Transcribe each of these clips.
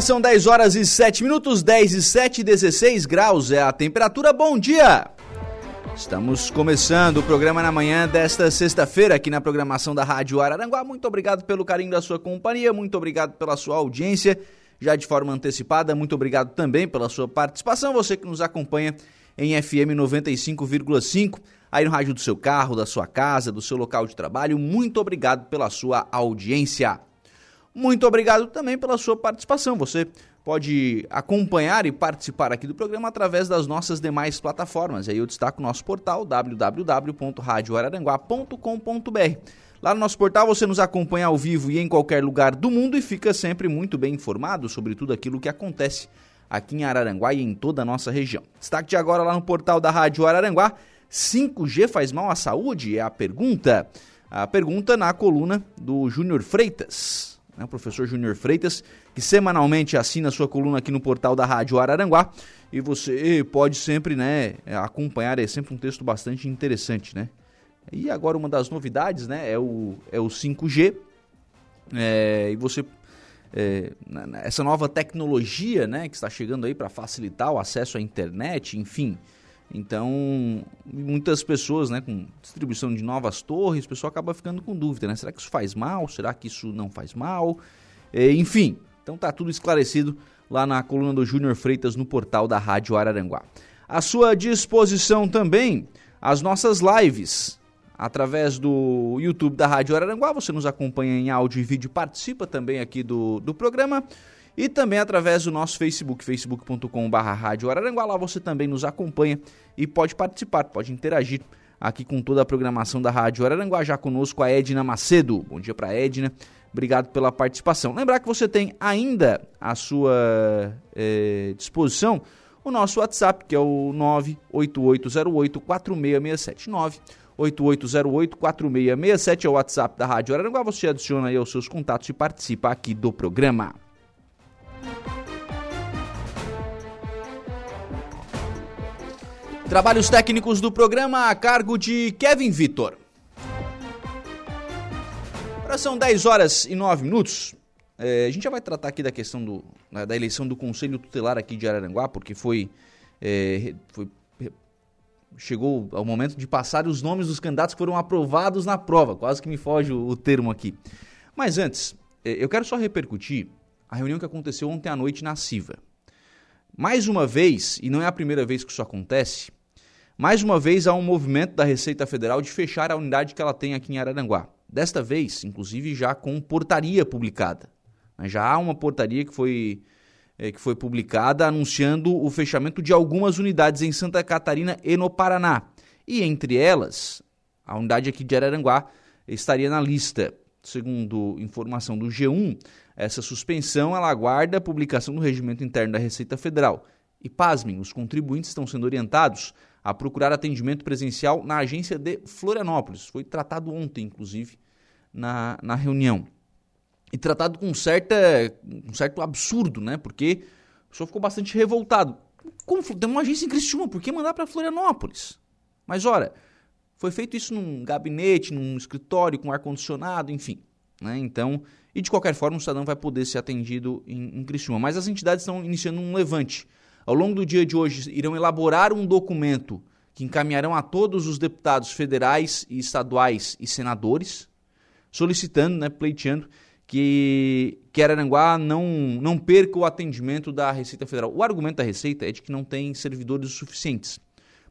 Agora são 10 horas e 7 minutos, 10 e 7, 16 graus é a temperatura. Bom dia! Estamos começando o programa na manhã desta sexta-feira aqui na programação da Rádio Araranguá. Muito obrigado pelo carinho da sua companhia, muito obrigado pela sua audiência, já de forma antecipada. Muito obrigado também pela sua participação, você que nos acompanha em FM 95,5, aí no rádio do seu carro, da sua casa, do seu local de trabalho. Muito obrigado pela sua audiência. Muito obrigado também pela sua participação. Você pode acompanhar e participar aqui do programa através das nossas demais plataformas. Aí eu destaco o nosso portal www.radioararanguá.com.br. Lá no nosso portal você nos acompanha ao vivo e em qualquer lugar do mundo e fica sempre muito bem informado sobre tudo aquilo que acontece aqui em Araranguá e em toda a nossa região. Destaque de agora lá no portal da Rádio Araranguá. 5G faz mal à saúde? É a pergunta. A pergunta na coluna do Júnior Freitas né, o professor Júnior Freitas, que semanalmente assina sua coluna aqui no portal da Rádio Araranguá. E você pode sempre né, acompanhar, é sempre um texto bastante interessante. Né? E agora uma das novidades né, é, o, é o 5G. É, e você. É, essa nova tecnologia né, que está chegando aí para facilitar o acesso à internet, enfim. Então, muitas pessoas, né, com distribuição de novas torres, o pessoal acaba ficando com dúvida, né? Será que isso faz mal? Será que isso não faz mal? É, enfim, então tá tudo esclarecido lá na coluna do Júnior Freitas no portal da Rádio Araranguá. À sua disposição também as nossas lives através do YouTube da Rádio Araranguá. Você nos acompanha em áudio e vídeo, participa também aqui do, do programa e também através do nosso Facebook, facebook.com.br Rádio. Lá você também nos acompanha e pode participar, pode interagir aqui com toda a programação da Rádio Araranguá. Já conosco a Edna Macedo. Bom dia para Edna. Obrigado pela participação. Lembrar que você tem ainda à sua eh, disposição o nosso WhatsApp, que é o 98808-4667. 98808-4667 é o WhatsApp da Rádio Araranguá. Você adiciona aí os seus contatos e participa aqui do programa. Trabalhos técnicos do programa a cargo de Kevin Vitor. Agora são 10 horas e 9 minutos. É, a gente já vai tratar aqui da questão do, da eleição do Conselho Tutelar aqui de Araranguá, porque foi, é, foi chegou ao momento de passar os nomes dos candidatos que foram aprovados na prova. Quase que me foge o, o termo aqui. Mas antes, é, eu quero só repercutir a reunião que aconteceu ontem à noite na CIVA. Mais uma vez, e não é a primeira vez que isso acontece, mais uma vez há um movimento da Receita Federal de fechar a unidade que ela tem aqui em Araranguá. Desta vez, inclusive, já com portaria publicada. Já há uma portaria que foi, é, que foi publicada anunciando o fechamento de algumas unidades em Santa Catarina e no Paraná. E entre elas, a unidade aqui de Araranguá estaria na lista. Segundo informação do G1, essa suspensão ela aguarda a publicação do regimento interno da Receita Federal. E pasmem, os contribuintes estão sendo orientados a procurar atendimento presencial na agência de Florianópolis. Foi tratado ontem, inclusive, na, na reunião. E tratado com, certa, um certo absurdo, né? Porque o senhor ficou bastante revoltado. Como tem uma agência em Criciúma, por que mandar para Florianópolis? Mas, ora, foi feito isso num gabinete, num escritório com ar-condicionado, enfim. Né? Então, e de qualquer forma, o cidadão vai poder ser atendido em, em Criciúma. Mas as entidades estão iniciando um levante ao longo do dia de hoje, irão elaborar um documento que encaminharão a todos os deputados federais e estaduais e senadores, solicitando, né, pleiteando que, que Araranguá não, não perca o atendimento da Receita Federal. O argumento da Receita é de que não tem servidores suficientes.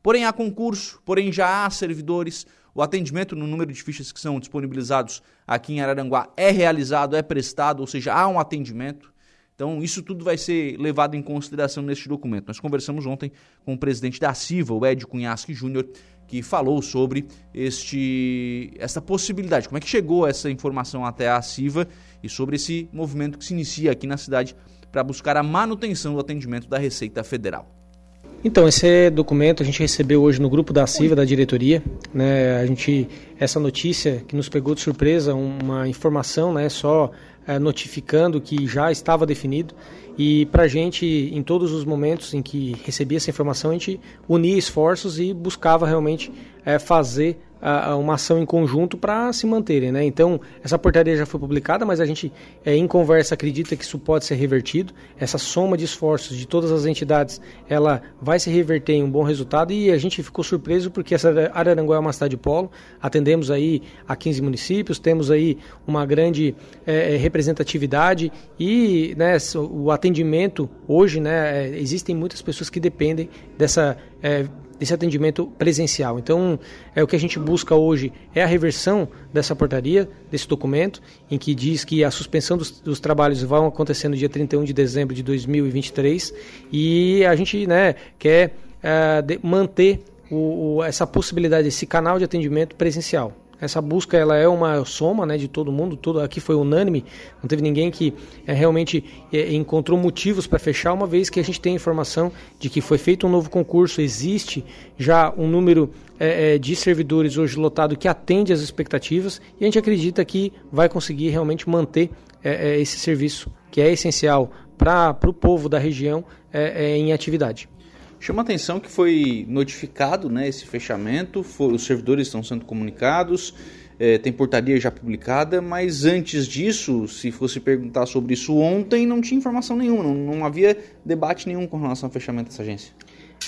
Porém, há concurso, porém já há servidores. O atendimento no número de fichas que são disponibilizados aqui em Araranguá é realizado, é prestado, ou seja, há um atendimento. Então, isso tudo vai ser levado em consideração neste documento. Nós conversamos ontem com o presidente da CIVA, o Ed Cunhasque Júnior, que falou sobre este, essa possibilidade, como é que chegou essa informação até a CIVA e sobre esse movimento que se inicia aqui na cidade para buscar a manutenção do atendimento da Receita Federal. Então, esse documento a gente recebeu hoje no grupo da CIVA, da diretoria. Né, a gente, essa notícia que nos pegou de surpresa, uma informação né, só é, notificando que já estava definido. E para a gente, em todos os momentos em que recebia essa informação, a gente unia esforços e buscava realmente é, fazer uma ação em conjunto para se manterem. Né? Então, essa portaria já foi publicada, mas a gente, é, em conversa, acredita que isso pode ser revertido. Essa soma de esforços de todas as entidades ela vai se reverter em um bom resultado e a gente ficou surpreso porque essa Araranguá é uma cidade polo, atendemos aí a 15 municípios, temos aí uma grande é, é, representatividade e né, o atendimento hoje, né, é, existem muitas pessoas que dependem dessa é, desse atendimento presencial. Então, é o que a gente busca hoje é a reversão dessa portaria, desse documento, em que diz que a suspensão dos, dos trabalhos vão acontecer no dia 31 de dezembro de 2023 e a gente né, quer de, manter o, o, essa possibilidade, esse canal de atendimento presencial. Essa busca ela é uma soma né, de todo mundo, todo aqui foi unânime, não teve ninguém que é, realmente é, encontrou motivos para fechar, uma vez que a gente tem informação de que foi feito um novo concurso, existe já um número é, de servidores hoje lotado que atende às expectativas e a gente acredita que vai conseguir realmente manter esse serviço que é essencial para o povo da região em atividade. Chama atenção que foi notificado né, esse fechamento, foi, os servidores estão sendo comunicados, é, tem portaria já publicada, mas antes disso, se fosse perguntar sobre isso ontem, não tinha informação nenhuma, não, não havia debate nenhum com relação ao fechamento dessa agência.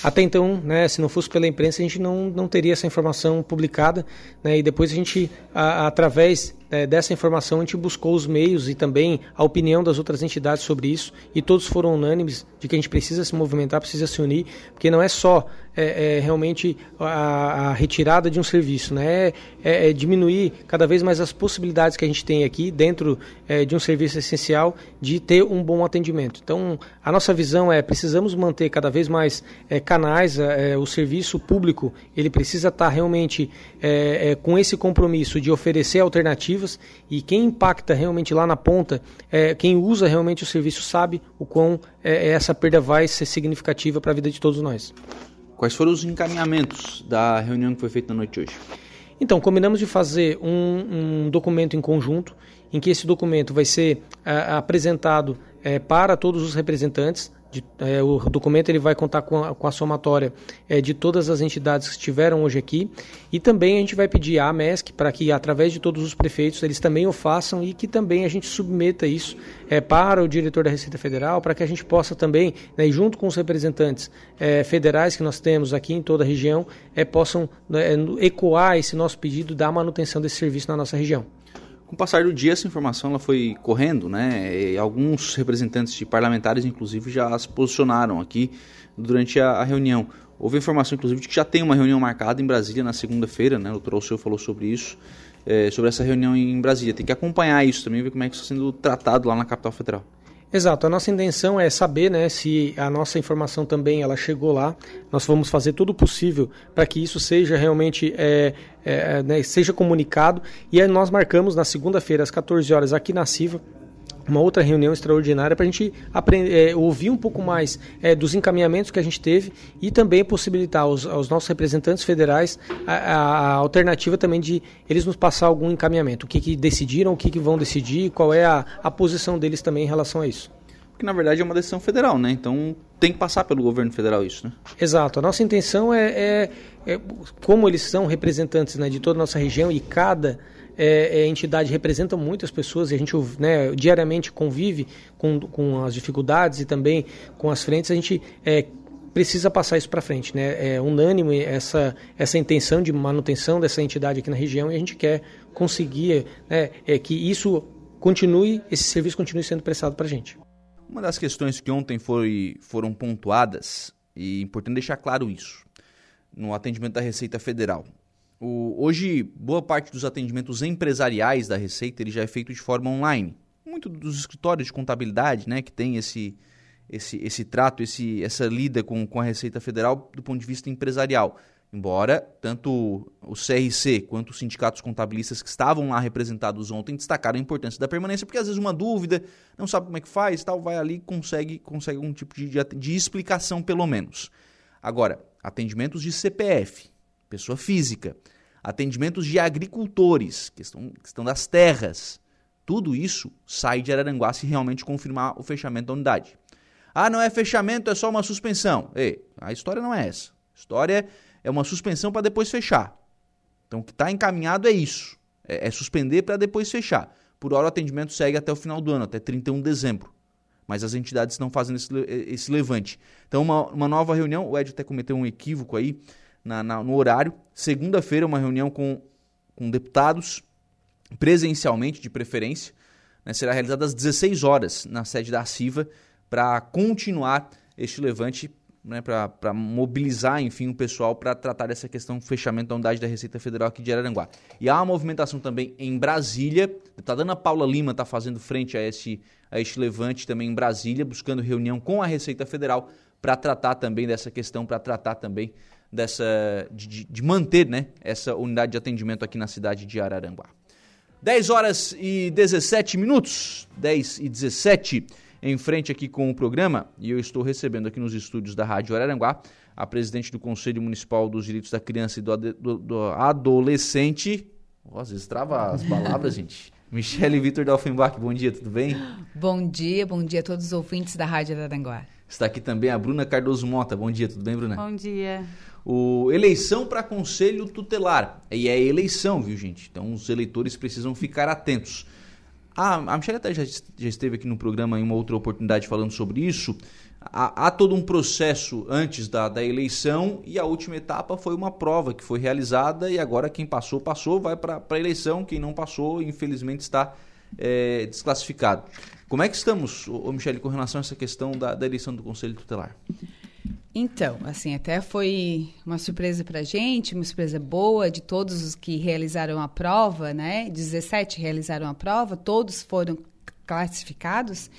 Até então, né, se não fosse pela imprensa, a gente não, não teria essa informação publicada, né, e depois a gente, a, através é, dessa informação, a gente buscou os meios e também a opinião das outras entidades sobre isso, e todos foram unânimes de que a gente precisa se movimentar, precisa se unir, porque não é só é, é realmente a, a, retirada de um serviço, né? É, é, é, diminuir cada vez mais as possibilidades que a gente tem aqui dentro é, de um serviço essencial de ter um bom atendimento. Então, a nossa visão é precisamos manter cada vez mais canais, o serviço público ele precisa estar realmente com esse compromisso de oferecer alternativas e quem impacta realmente lá na ponta, quem usa realmente o serviço sabe o quão essa perda vai ser significativa para a vida de todos nós. Quais foram os encaminhamentos da reunião que foi feita na noite de hoje? Então, combinamos de fazer um, um documento em conjunto, em que esse documento vai ser uh, apresentado uh, para todos os representantes de, é, o documento ele vai contar com a, com a somatória é, de todas as entidades que estiveram hoje aqui e também a gente vai pedir à MESC para que através de todos os prefeitos eles também o façam e que também a gente submeta isso é, para o diretor da Receita Federal para que a gente possa também, né, junto com os representantes é, federais que nós temos aqui em toda a região, é, possam né, ecoar esse nosso pedido da manutenção desse serviço na nossa região. Com o passar do dia, essa informação ela foi correndo, né? E alguns representantes de parlamentares, inclusive, já se posicionaram aqui durante a, a reunião. Houve informação, inclusive, de que já tem uma reunião marcada em Brasília na segunda-feira, né? O doutor Alceu falou sobre isso, é, sobre essa reunião em Brasília. Tem que acompanhar isso também, ver como é que está sendo tratado lá na capital federal. Exato, a nossa intenção é saber né, se a nossa informação também ela chegou lá. Nós vamos fazer tudo possível para que isso seja realmente é, é, né, seja comunicado. E aí nós marcamos na segunda-feira, às 14 horas, aqui na CIVA, uma outra reunião extraordinária para a gente aprender, é, ouvir um pouco mais é, dos encaminhamentos que a gente teve e também possibilitar aos, aos nossos representantes federais a, a, alternativa também de eles nos passar algum encaminhamento, o que, que decidiram, o que, que vão decidir, qual é a, a posição deles também em relação a isso. Porque na verdade é uma decisão federal, né? Então tem que passar pelo governo federal isso, né? Exato. A nossa intenção é, é, é como eles são representantes né, de toda a nossa região e cada é, é, entidade representa muitas pessoas e a gente né, diariamente convive com, com as dificuldades e também com as frentes. A gente é, precisa passar isso para frente. Né? É unânime essa, essa intenção de manutenção dessa entidade aqui na região e a gente quer conseguir né, é, que isso continue, esse serviço continue sendo prestado para a gente. Uma das questões que ontem foi, foram pontuadas, e é importante deixar claro isso, no atendimento da Receita Federal. O, hoje, boa parte dos atendimentos empresariais da Receita ele já é feito de forma online. Muito dos escritórios de contabilidade, né, que tem esse, esse, esse trato, esse, essa lida com, com a Receita Federal do ponto de vista empresarial. Embora tanto o CRC quanto os sindicatos contabilistas que estavam lá representados ontem destacaram a importância da permanência, porque às vezes uma dúvida, não sabe como é que faz, tal, vai ali e consegue, consegue um tipo de, de, de explicação, pelo menos. Agora, atendimentos de CPF, pessoa física, atendimentos de agricultores, questão, questão das terras. Tudo isso sai de Araranguá se realmente confirmar o fechamento da unidade. Ah, não é fechamento, é só uma suspensão. Ei, a história não é essa. A história é uma suspensão para depois fechar. Então o que está encaminhado é isso. É, é suspender para depois fechar. Por hora o atendimento segue até o final do ano, até 31 de dezembro. Mas as entidades estão fazendo esse, esse levante. Então, uma, uma nova reunião, o Ed até cometeu um equívoco aí na, na, no horário. Segunda-feira, uma reunião com, com deputados, presencialmente, de preferência. Né, será realizada às 16 horas na sede da CIVA para continuar este levante, né, para mobilizar, enfim, o pessoal para tratar dessa questão do fechamento da unidade da Receita Federal aqui de Araranguá. E há uma movimentação também em Brasília. A deputada Ana Paula Lima está fazendo frente a este, a este levante também em Brasília, buscando reunião com a Receita Federal para tratar também dessa questão, para tratar também dessa de, de, manter né, essa unidade de atendimento aqui na cidade de Araranguá. 10 horas e 17 minutos, 10 e 17, em frente aqui com o programa, e eu estou recebendo aqui nos estúdios da Rádio Araranguá a presidente do Conselho Municipal dos Direitos da Criança e do, do, do Adolescente. Oh, às vezes trava as palavras, gente. Michele Vitor Dalfenbach, bom dia, tudo bem? Bom dia, bom dia a todos os ouvintes da Rádio Araranguá. Está aqui também a Bruna Cardoso Mota. Bom dia, tudo bem, Bruna? Bom dia. O, eleição para conselho tutelar. E é eleição, viu, gente? Então os eleitores precisam ficar atentos. Ah, a Michelle até já, já, esteve aqui no programa em uma outra oportunidade falando sobre isso. Há, há todo um processo antes da, da, eleição e a última etapa foi uma prova que foi realizada e agora quem passou, passou, vai para a eleição. Quem não passou, infelizmente, está é, desclassificado. Como é que estamos, ô, Michele, com relação a essa questão da, da eleição do Conselho Tutelar? Então, assim, até foi uma surpresa para a gente, uma surpresa boa de todos os que realizaram a prova, né? 17 realizaram a prova, todos foram classificados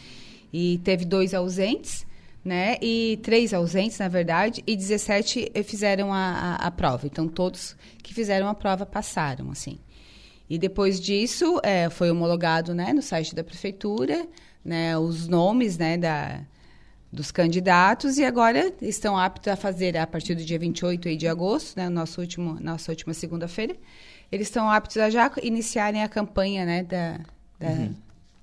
e teve dois ausentes, né? E três ausentes, na verdade, e 17 fizeram a, a, a prova. Então, todos que fizeram a prova passaram, assim. E depois disso, é, foi homologado né, no site da prefeitura, né, os nomes né, da, dos candidatos e agora estão aptos a fazer, a partir do dia 28 de agosto, né, nosso último, nossa última segunda-feira, eles estão aptos a já iniciarem a campanha né, da, da uhum.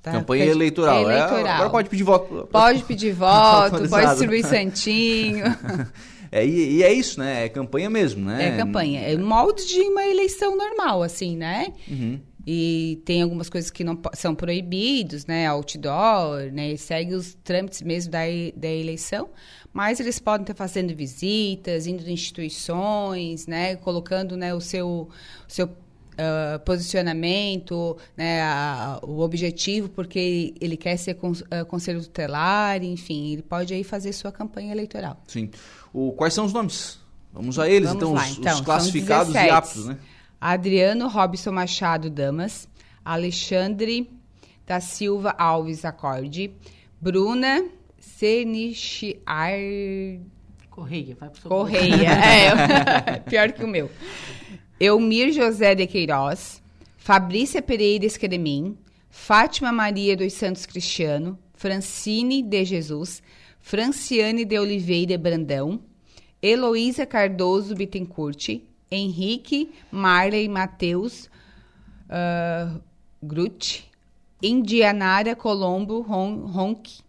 Da campanha eleitoral. eleitoral. É, agora pode pedir voto. Pode pedir voto, pode distribuir santinho. É, e, e, é isso, né? É campanha mesmo, né? É campanha. É molde de uma eleição normal, assim, né? Uhum. E tem algumas coisas que não são proibidos, né? Outdoor, né? Segue os trâmites mesmo da, da eleição. Mas eles podem estar fazendo visitas, indo em instituições, né? Colocando né, o seu, o seu Uh, posicionamento, né, a, o objetivo, porque ele quer ser con, uh, conselho tutelar, enfim, ele pode aí fazer sua campanha eleitoral. Sim. O, quais são os nomes? Vamos a eles, Vamos então, os, então, os, classificados e aptos, né? Adriano Robson Machado Damas, Alexandre da Silva Alves Acorde, Bruna Senichiar... Correia, vai pro Correia, é, pior que o meu. Eumir José de Queiroz, Fabrícia Pereira Esqueremin, Fátima Maria dos Santos Cristiano, Francine de Jesus, Franciane de Oliveira Brandão, Heloísa Cardoso Bittencourt, Henrique Marley Matheus uh, Grutti, Indianara Colombo Ronque,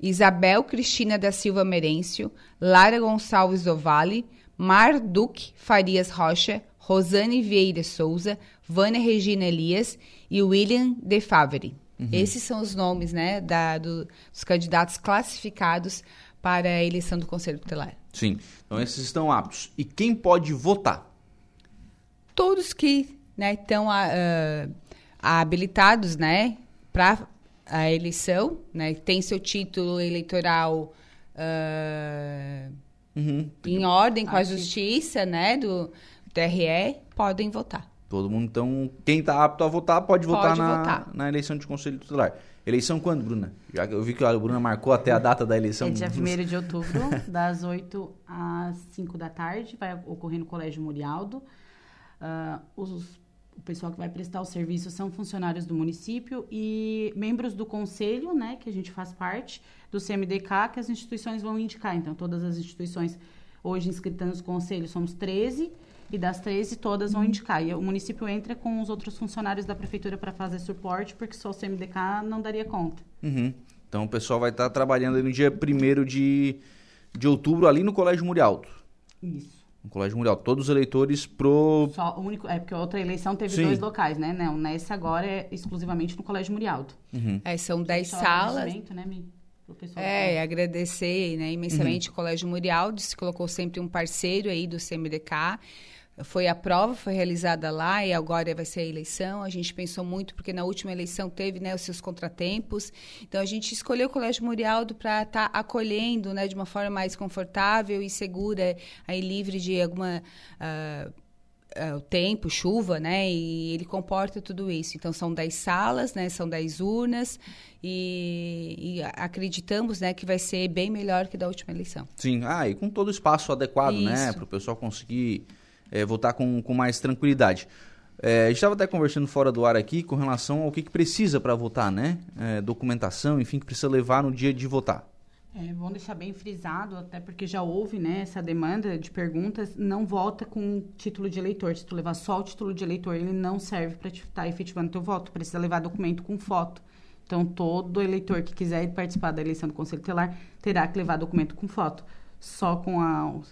Isabel Cristina da Silva Merêncio, Lara Gonçalves Ovale, Marduque Farias Rocha, Rosane Vieira Souza, Vânia Regina Elias e William De Favre. Uhum. Esses são os nomes né, da, do, dos candidatos classificados para a eleição do Conselho Tutelar. Sim. Então esses estão aptos. E quem pode votar? Todos que né, estão ah, ah, habilitados né, para a eleição, né, tem seu título eleitoral ah, Uhum. em ordem com a justiça né, do TRE, podem votar. Todo mundo, então, quem está apto a votar pode, votar, Pode na, votar. na eleição de conselho tutelar. Eleição quando, Bruna? Já que eu vi que a Bruna marcou até a data da eleição. É dia 1 de outubro, das 8 às 5 da tarde, vai ocorrer no Colégio Murialdo. Ah, os- o pessoal que vai prestar o serviço são funcionários do município e membros do conselho, né, que a gente faz parte, do CMDK, que as instituições vão indicar. Então, todas as instituições hoje inscritas no conselho somos 13, e das 13 todas vão indicar. E o município entra com os outros funcionários da prefeitura para fazer suporte, porque só o CMDK não daria conta. Uhum. Então o pessoal vai estar trabalhando aí no dia 1 de, de outubro ali no Colégio Murialdo. Isso. No Colégio Murialdo. Todos os eleitores pro. Só o único, é porque a outra eleição teve Sim. dois locais, né? Não, nessa agora é exclusivamente no Colégio Murialdo. É, são 10 Só salas. Né, É, que- agradecer né, imensamente Uhum. o Colégio Murialdo, se colocou sempre um parceiro aí do CMDK. Foi a prova, foi realizada lá e agora vai ser a eleição. A gente pensou muito, porque na última eleição teve né, os seus contratempos. Então, a gente escolheu o Colégio Murialdo para estar acolhendo né, de uma forma mais confortável e segura, aí livre de alguma... ah, o tempo, chuva, né? E ele comporta tudo isso. Então, são 10 salas, né? São 10 urnas e, e acreditamos, né, que vai ser bem melhor que da última eleição. Sim, ah, e com todo o espaço adequado, né? Isso. Para o pessoal conseguir votar com, com mais tranquilidade. Eh, a gente estava até conversando fora do ar aqui com relação ao que, que precisa para votar, né? Eh, documentação, enfim, que precisa levar no dia de votar. É deixar bem frisado, até porque já houve né, essa demanda de perguntas. Não vota com título de eleitor. Se tu levar só o título de eleitor, ele não serve para estar efetivando teu voto. Precisa levar documento com foto. Então, todo eleitor que quiser participar da eleição do Conselho Telar terá que levar documento com foto. Só com a- o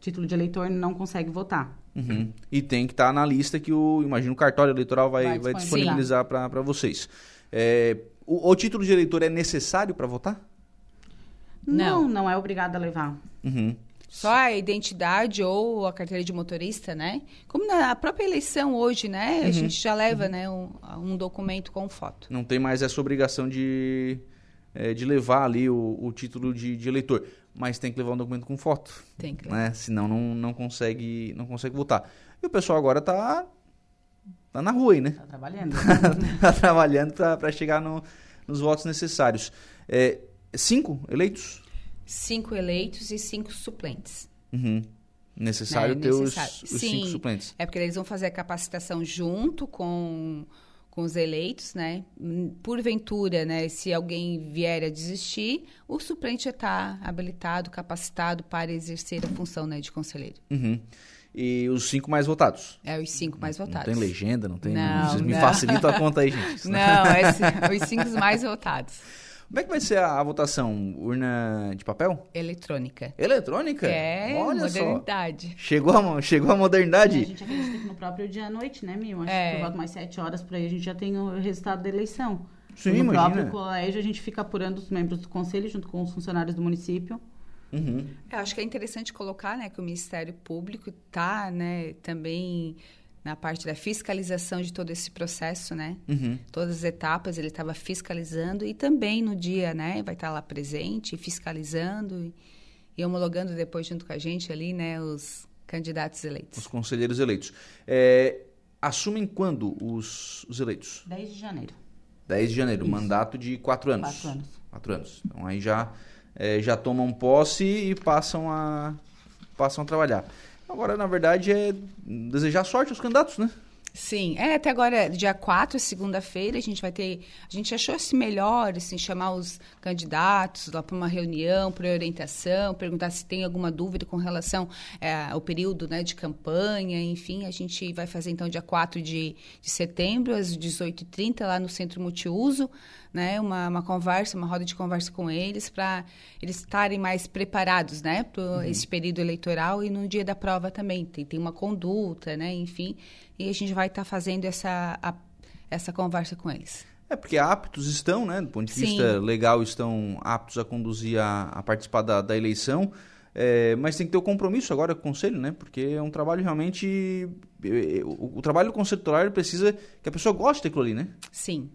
título de eleitor não consegue votar. Uhum. E tem que estar na lista que o, imagino, o cartório eleitoral vai, Vai vai disponibilizar. para vocês. Eh, o, o título de eleitor é necessário para votar? Não, Não. não é obrigado a levar. Uhum. Só a identidade ou a carteira de motorista, né? Como na própria eleição hoje, né? A gente já leva, né, um, um documento com foto. Não tem mais essa obrigação de, eh, de levar ali o, o título de, de eleitor. Mas tem que levar um documento com foto. Tem que né? Senão não, não, consegue, não consegue votar. E o pessoal agora tá, tá na rua aí, né? Tá trabalhando. tá trabalhando para chegar no- nos votos necessários. É, cinco eleitos? Cinco eleitos e cinco suplentes. Uhum. Necessário né? ter os- Necessário. Os, Sim, cinco suplentes. É porque eles vão fazer a capacitação junto com, com os eleitos, né? Porventura, né? Se alguém vier a desistir, o suplente já está habilitado, capacitado para exercer a função né, de conselheiro. Uhum. E os cinco mais votados? É os cinco mais Não votados. tem legenda, não tem. Não, vocês me não. facilitam a conta aí, gente. Não, é os cinco mais votados. Como é que vai ser a, a votação? Urna de papel? Eletrônica. Eletrônica? É, Olha só. modernidade. Chegou a, chegou a a modernidade. gente acredita que no próprio dia à noite, né, Mil? Acho É. que por volta mais sete horas por aí a gente já tem o resultado da eleição. Sim, no imagina. próprio colégio a gente fica apurando os membros do conselho junto com os funcionários do município. Uhum. Eu acho que é interessante colocar, né, que o Ministério Público está, né, também na parte da fiscalização de todo esse processo, né? Uhum. Todas as etapas ele estava fiscalizando e também no dia, né, vai estar lá presente, fiscalizando e, homologando depois junto com a gente ali, né, os candidatos eleitos. Os conselheiros eleitos. É, assumem quando os, os eleitos? 10 de janeiro. 10 de janeiro, Isso. mandato de quatro anos. Quatro anos. Quatro anos. Então aí já, é, já tomam posse e passam a, passam a trabalhar. Agora, na verdade, é desejar sorte aos candidatos, né? Sim, é, até agora, dia 4, segunda-feira, a gente vai ter. A gente achou se melhor, assim, chamar os candidatos lá para uma reunião, para orientação, perguntar se tem alguma dúvida com relação é, ao período né, de campanha, enfim. A gente vai fazer então dia 4 de, de setembro, às 18h30, lá no Centro Multiuso, né? Uma, uma conversa, uma roda de conversa com eles, para eles estarem mais preparados, né, para esse período eleitoral e no dia da prova também. Tem, tem uma conduta, né, enfim. E a gente vai estar fazendo essa, a- essa conversa com eles. É, porque aptos estão, né? Do ponto de vista Sim. legal, estão aptos a conduzir, a, a participar da, da eleição. É, mas tem que ter o compromisso agora com o conselho, né? Porque é um trabalho realmente. é, O, o trabalho do conselho tutelar ele precisa que a pessoa goste daquilo ali, né? Sim.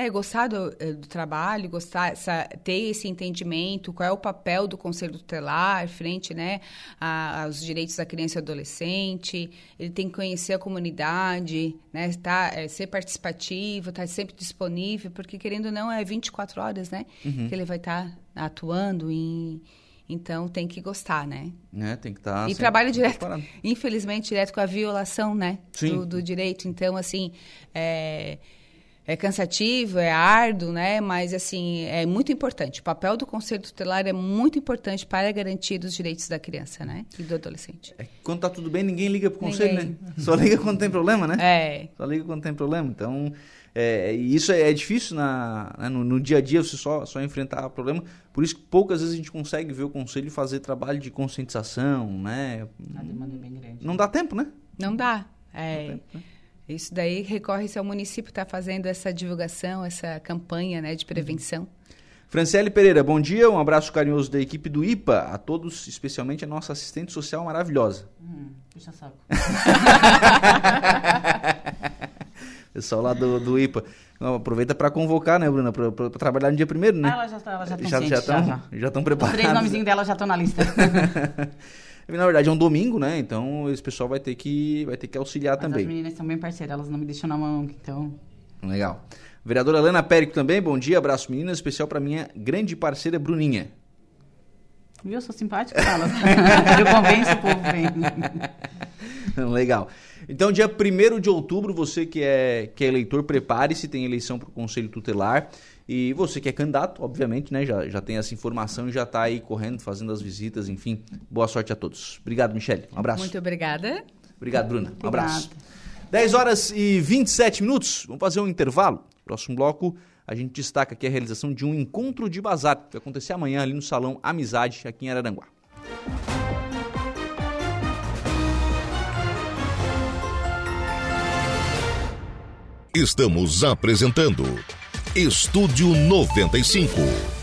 É, gostar do, eh, do trabalho, gostar, essa- ter esse entendimento, qual é o papel do Conselho Tutelar frente né, a- aos direitos da criança e adolescente, ele tem que conhecer a comunidade, né, tá, é, ser participativo, estar sempre disponível, porque querendo ou não, é 24 horas né, Uhum. que ele vai estar atuando, em, então tem que gostar, né? né? Tem que estar. e trabalha direto, preparado. infelizmente, direto com a violação, né? Sim. Do, do direito. Então, assim, é, é cansativo, é árduo, né? Mas, assim, é muito importante. O papel do Conselho Tutelar é muito importante para garantir os direitos da criança, né? E do adolescente. É quando tá tudo bem, ninguém liga pro conselho, Ninguém. né? Só liga quando tem problema, né? É, Só liga quando tem problema. Então, é, isso é, é difícil na, né, no, no dia a dia, você só, só enfrentar problema. Por isso que poucas vezes a gente consegue ver o conselho fazer trabalho de conscientização, né? A demanda é bem grande. Não dá tempo, né? não dá. É, isso daí recorre-se ao município estar fazendo essa divulgação, essa campanha né, de prevenção. Franciele Pereira, bom dia. Um abraço carinhoso da equipe do IPA, a todos, especialmente a nossa assistente social maravilhosa. Hum, puxa saco. Pessoal lá do, do IPA. Não, aproveita para convocar, né, Bruna? Para trabalhar no dia primeiro, né? Ah, ela já tá, ela já já estão já, já estão Os preparados. três nomezinhos dela já estão na lista. Na verdade é um domingo, né? Então esse pessoal vai ter que vai ter que auxiliar Mas as também. meninas são bem parceiras, elas não me deixam na mão, então... Legal. Vereadora Lana Périco também, bom dia, abraço meninas, especial para minha grande parceira Bruninha. Viu? Eu sou simpática, fala. Eu convenço o povo bem. Legal. Então, dia 1 de outubro, você que é, que é eleitor, prepare-se, tem eleição para o Conselho Tutelar. E você que é candidato, obviamente, né? Já, já tem essa informação e já está aí correndo, fazendo as visitas, enfim. Boa sorte a todos. Obrigado, Michele. Um abraço. Muito obrigada. Obrigado, Bruna. Um abraço. 10 horas e 27 minutos. Vamos fazer um intervalo. Próximo bloco, a gente destaca aqui a realização de um encontro de bazar, que vai acontecer amanhã ali no Salão Amizade, aqui em Araranguá. Estamos apresentando Estúdio 95.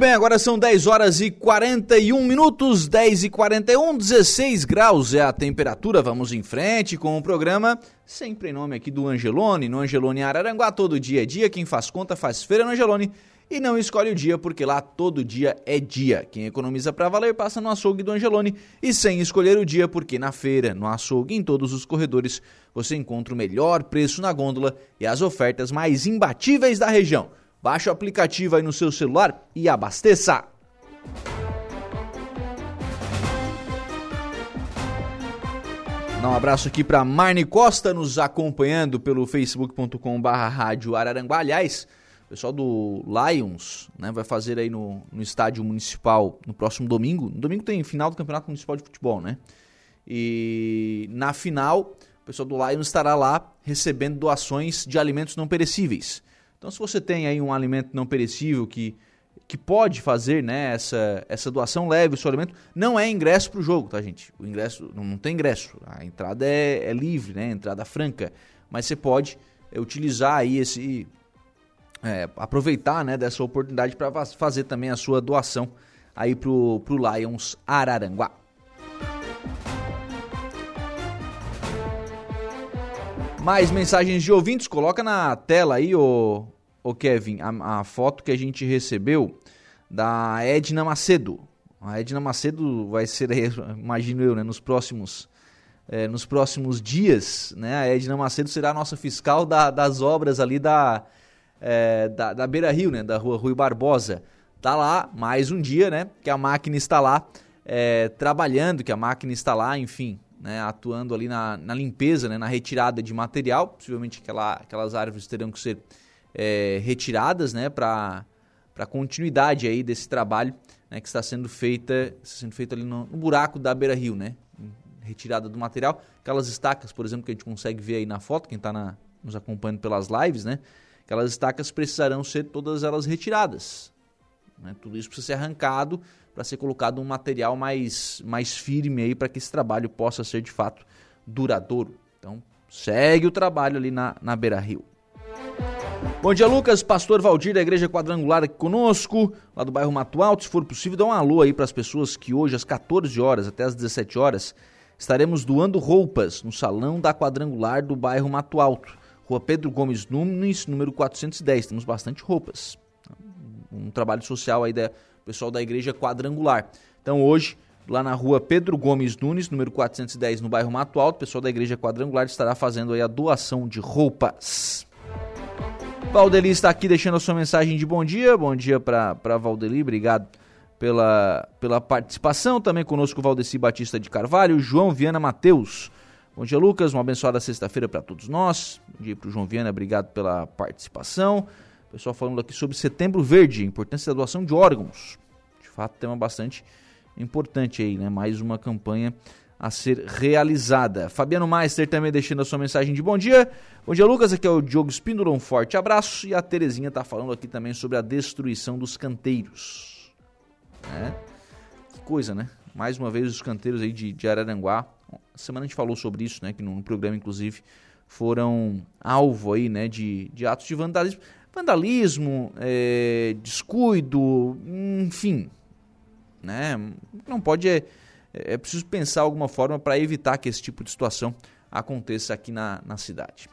Bem, agora são 10 horas e 41 minutos, 10 e 41, 16 graus é a temperatura. Vamos em frente com o programa, sempre em nome aqui do Angelone, no Angelone Araranguá, todo dia é dia. Quem faz conta faz feira no Angelone e não escolhe o dia, porque lá todo dia é dia. Quem economiza pra valer passa no açougue do Angelone e sem escolher o dia, porque na feira, no açougue, em todos os corredores, você encontra o melhor preço na gôndola e as ofertas mais imbatíveis da região. Baixe o aplicativo aí no seu celular e abasteça. Dá um abraço aqui para Marne Costa nos acompanhando pelo facebook.com barra Araranguá. Aliás, o pessoal do Lions né, vai fazer aí no, no estádio municipal no próximo domingo. No domingo tem final do Campeonato Municipal de Futebol, né? E na final, o pessoal do Lions estará lá recebendo doações de alimentos não perecíveis. Então, se você tem aí um alimento não perecível que, que pode fazer né, essa, essa doação, leve o seu alimento. Não é ingresso para o jogo, tá, gente? O ingresso não, não tem ingresso. A entrada é, é livre, né? Entrada franca. Mas você pode é, utilizar aí esse. é, aproveitar né, dessa oportunidade para fazer também a sua doação aí pro, pro Lions Araranguá. Mais mensagens de ouvintes, coloca na tela aí, ô, ô Kevin, a, a foto que a gente recebeu da Edna Macedo. A Edna Macedo vai ser, aí, imagino eu, né, nos próximos, é, nos próximos dias, né, a Edna Macedo será a nossa fiscal da- das obras ali da, é, da, da Beira Rio, né, da rua Rui Barbosa. Tá lá, mais um dia, né, que a máquina está lá é, trabalhando, que a máquina está lá, enfim, né, atuando ali na, na limpeza, né, na retirada de material. Possivelmente aquela, aquelas árvores terão que ser é, retiradas, né, para para continuidade aí desse trabalho, né, que está sendo feita, está sendo feito ali no, no buraco da Beira Rio, né, retirada do material. Aquelas estacas, por exemplo, que a gente consegue ver aí na foto, quem está nos acompanhando pelas lives, né? Aquelas estacas precisarão ser todas elas retiradas. Né? Tudo isso precisa ser arrancado para ser colocado um material mais, mais firme aí para que esse trabalho possa ser de fato duradouro. Então, segue o trabalho ali na, na Beira Rio. Bom dia, Lucas. Pastor Valdir da Igreja Quadrangular aqui conosco, lá do bairro Mato Alto. Se for possível, dá um alô aí para as pessoas que hoje, às 14 horas até às 17 horas, estaremos doando roupas no salão da Quadrangular do bairro Mato Alto. Rua Pedro Gomes Nunes, número 410. Temos bastante roupas. Um trabalho social aí da pessoal da Igreja Quadrangular. Então, hoje, lá na rua Pedro Gomes Nunes, número 410, no bairro Mato Alto, o pessoal da Igreja Quadrangular estará fazendo aí a doação de roupas. Valdeli está aqui deixando a sua mensagem de bom dia. Bom dia para Valdeli, obrigado pela, pela participação. Também conosco o Valdeci Batista de Carvalho, João Viana Mateus. Bom dia, Lucas. Uma abençoada sexta-feira para todos nós. Bom dia para o João Viana, obrigado pela participação. Pessoal falando aqui sobre Setembro Verde, importância da doação de órgãos. De fato, tema bastante importante aí, né? Mais uma campanha a ser realizada. Fabiano Meister também deixando a sua mensagem de bom dia. Bom dia, Lucas. Aqui é o Diogo Espíndola. Um forte abraço. E a Terezinha está falando aqui também sobre a destruição dos canteiros. É. Que coisa, né? Mais uma vez os canteiros aí de, de Araranguá. Semana a gente falou sobre isso, né? Que no, no programa, inclusive, foram alvo aí, né? De, de atos de vandalismo. Vandalismo, é, descuido, enfim. Né? Não pode... É, é preciso pensar alguma forma para evitar que esse tipo de situação aconteça aqui na, na cidade.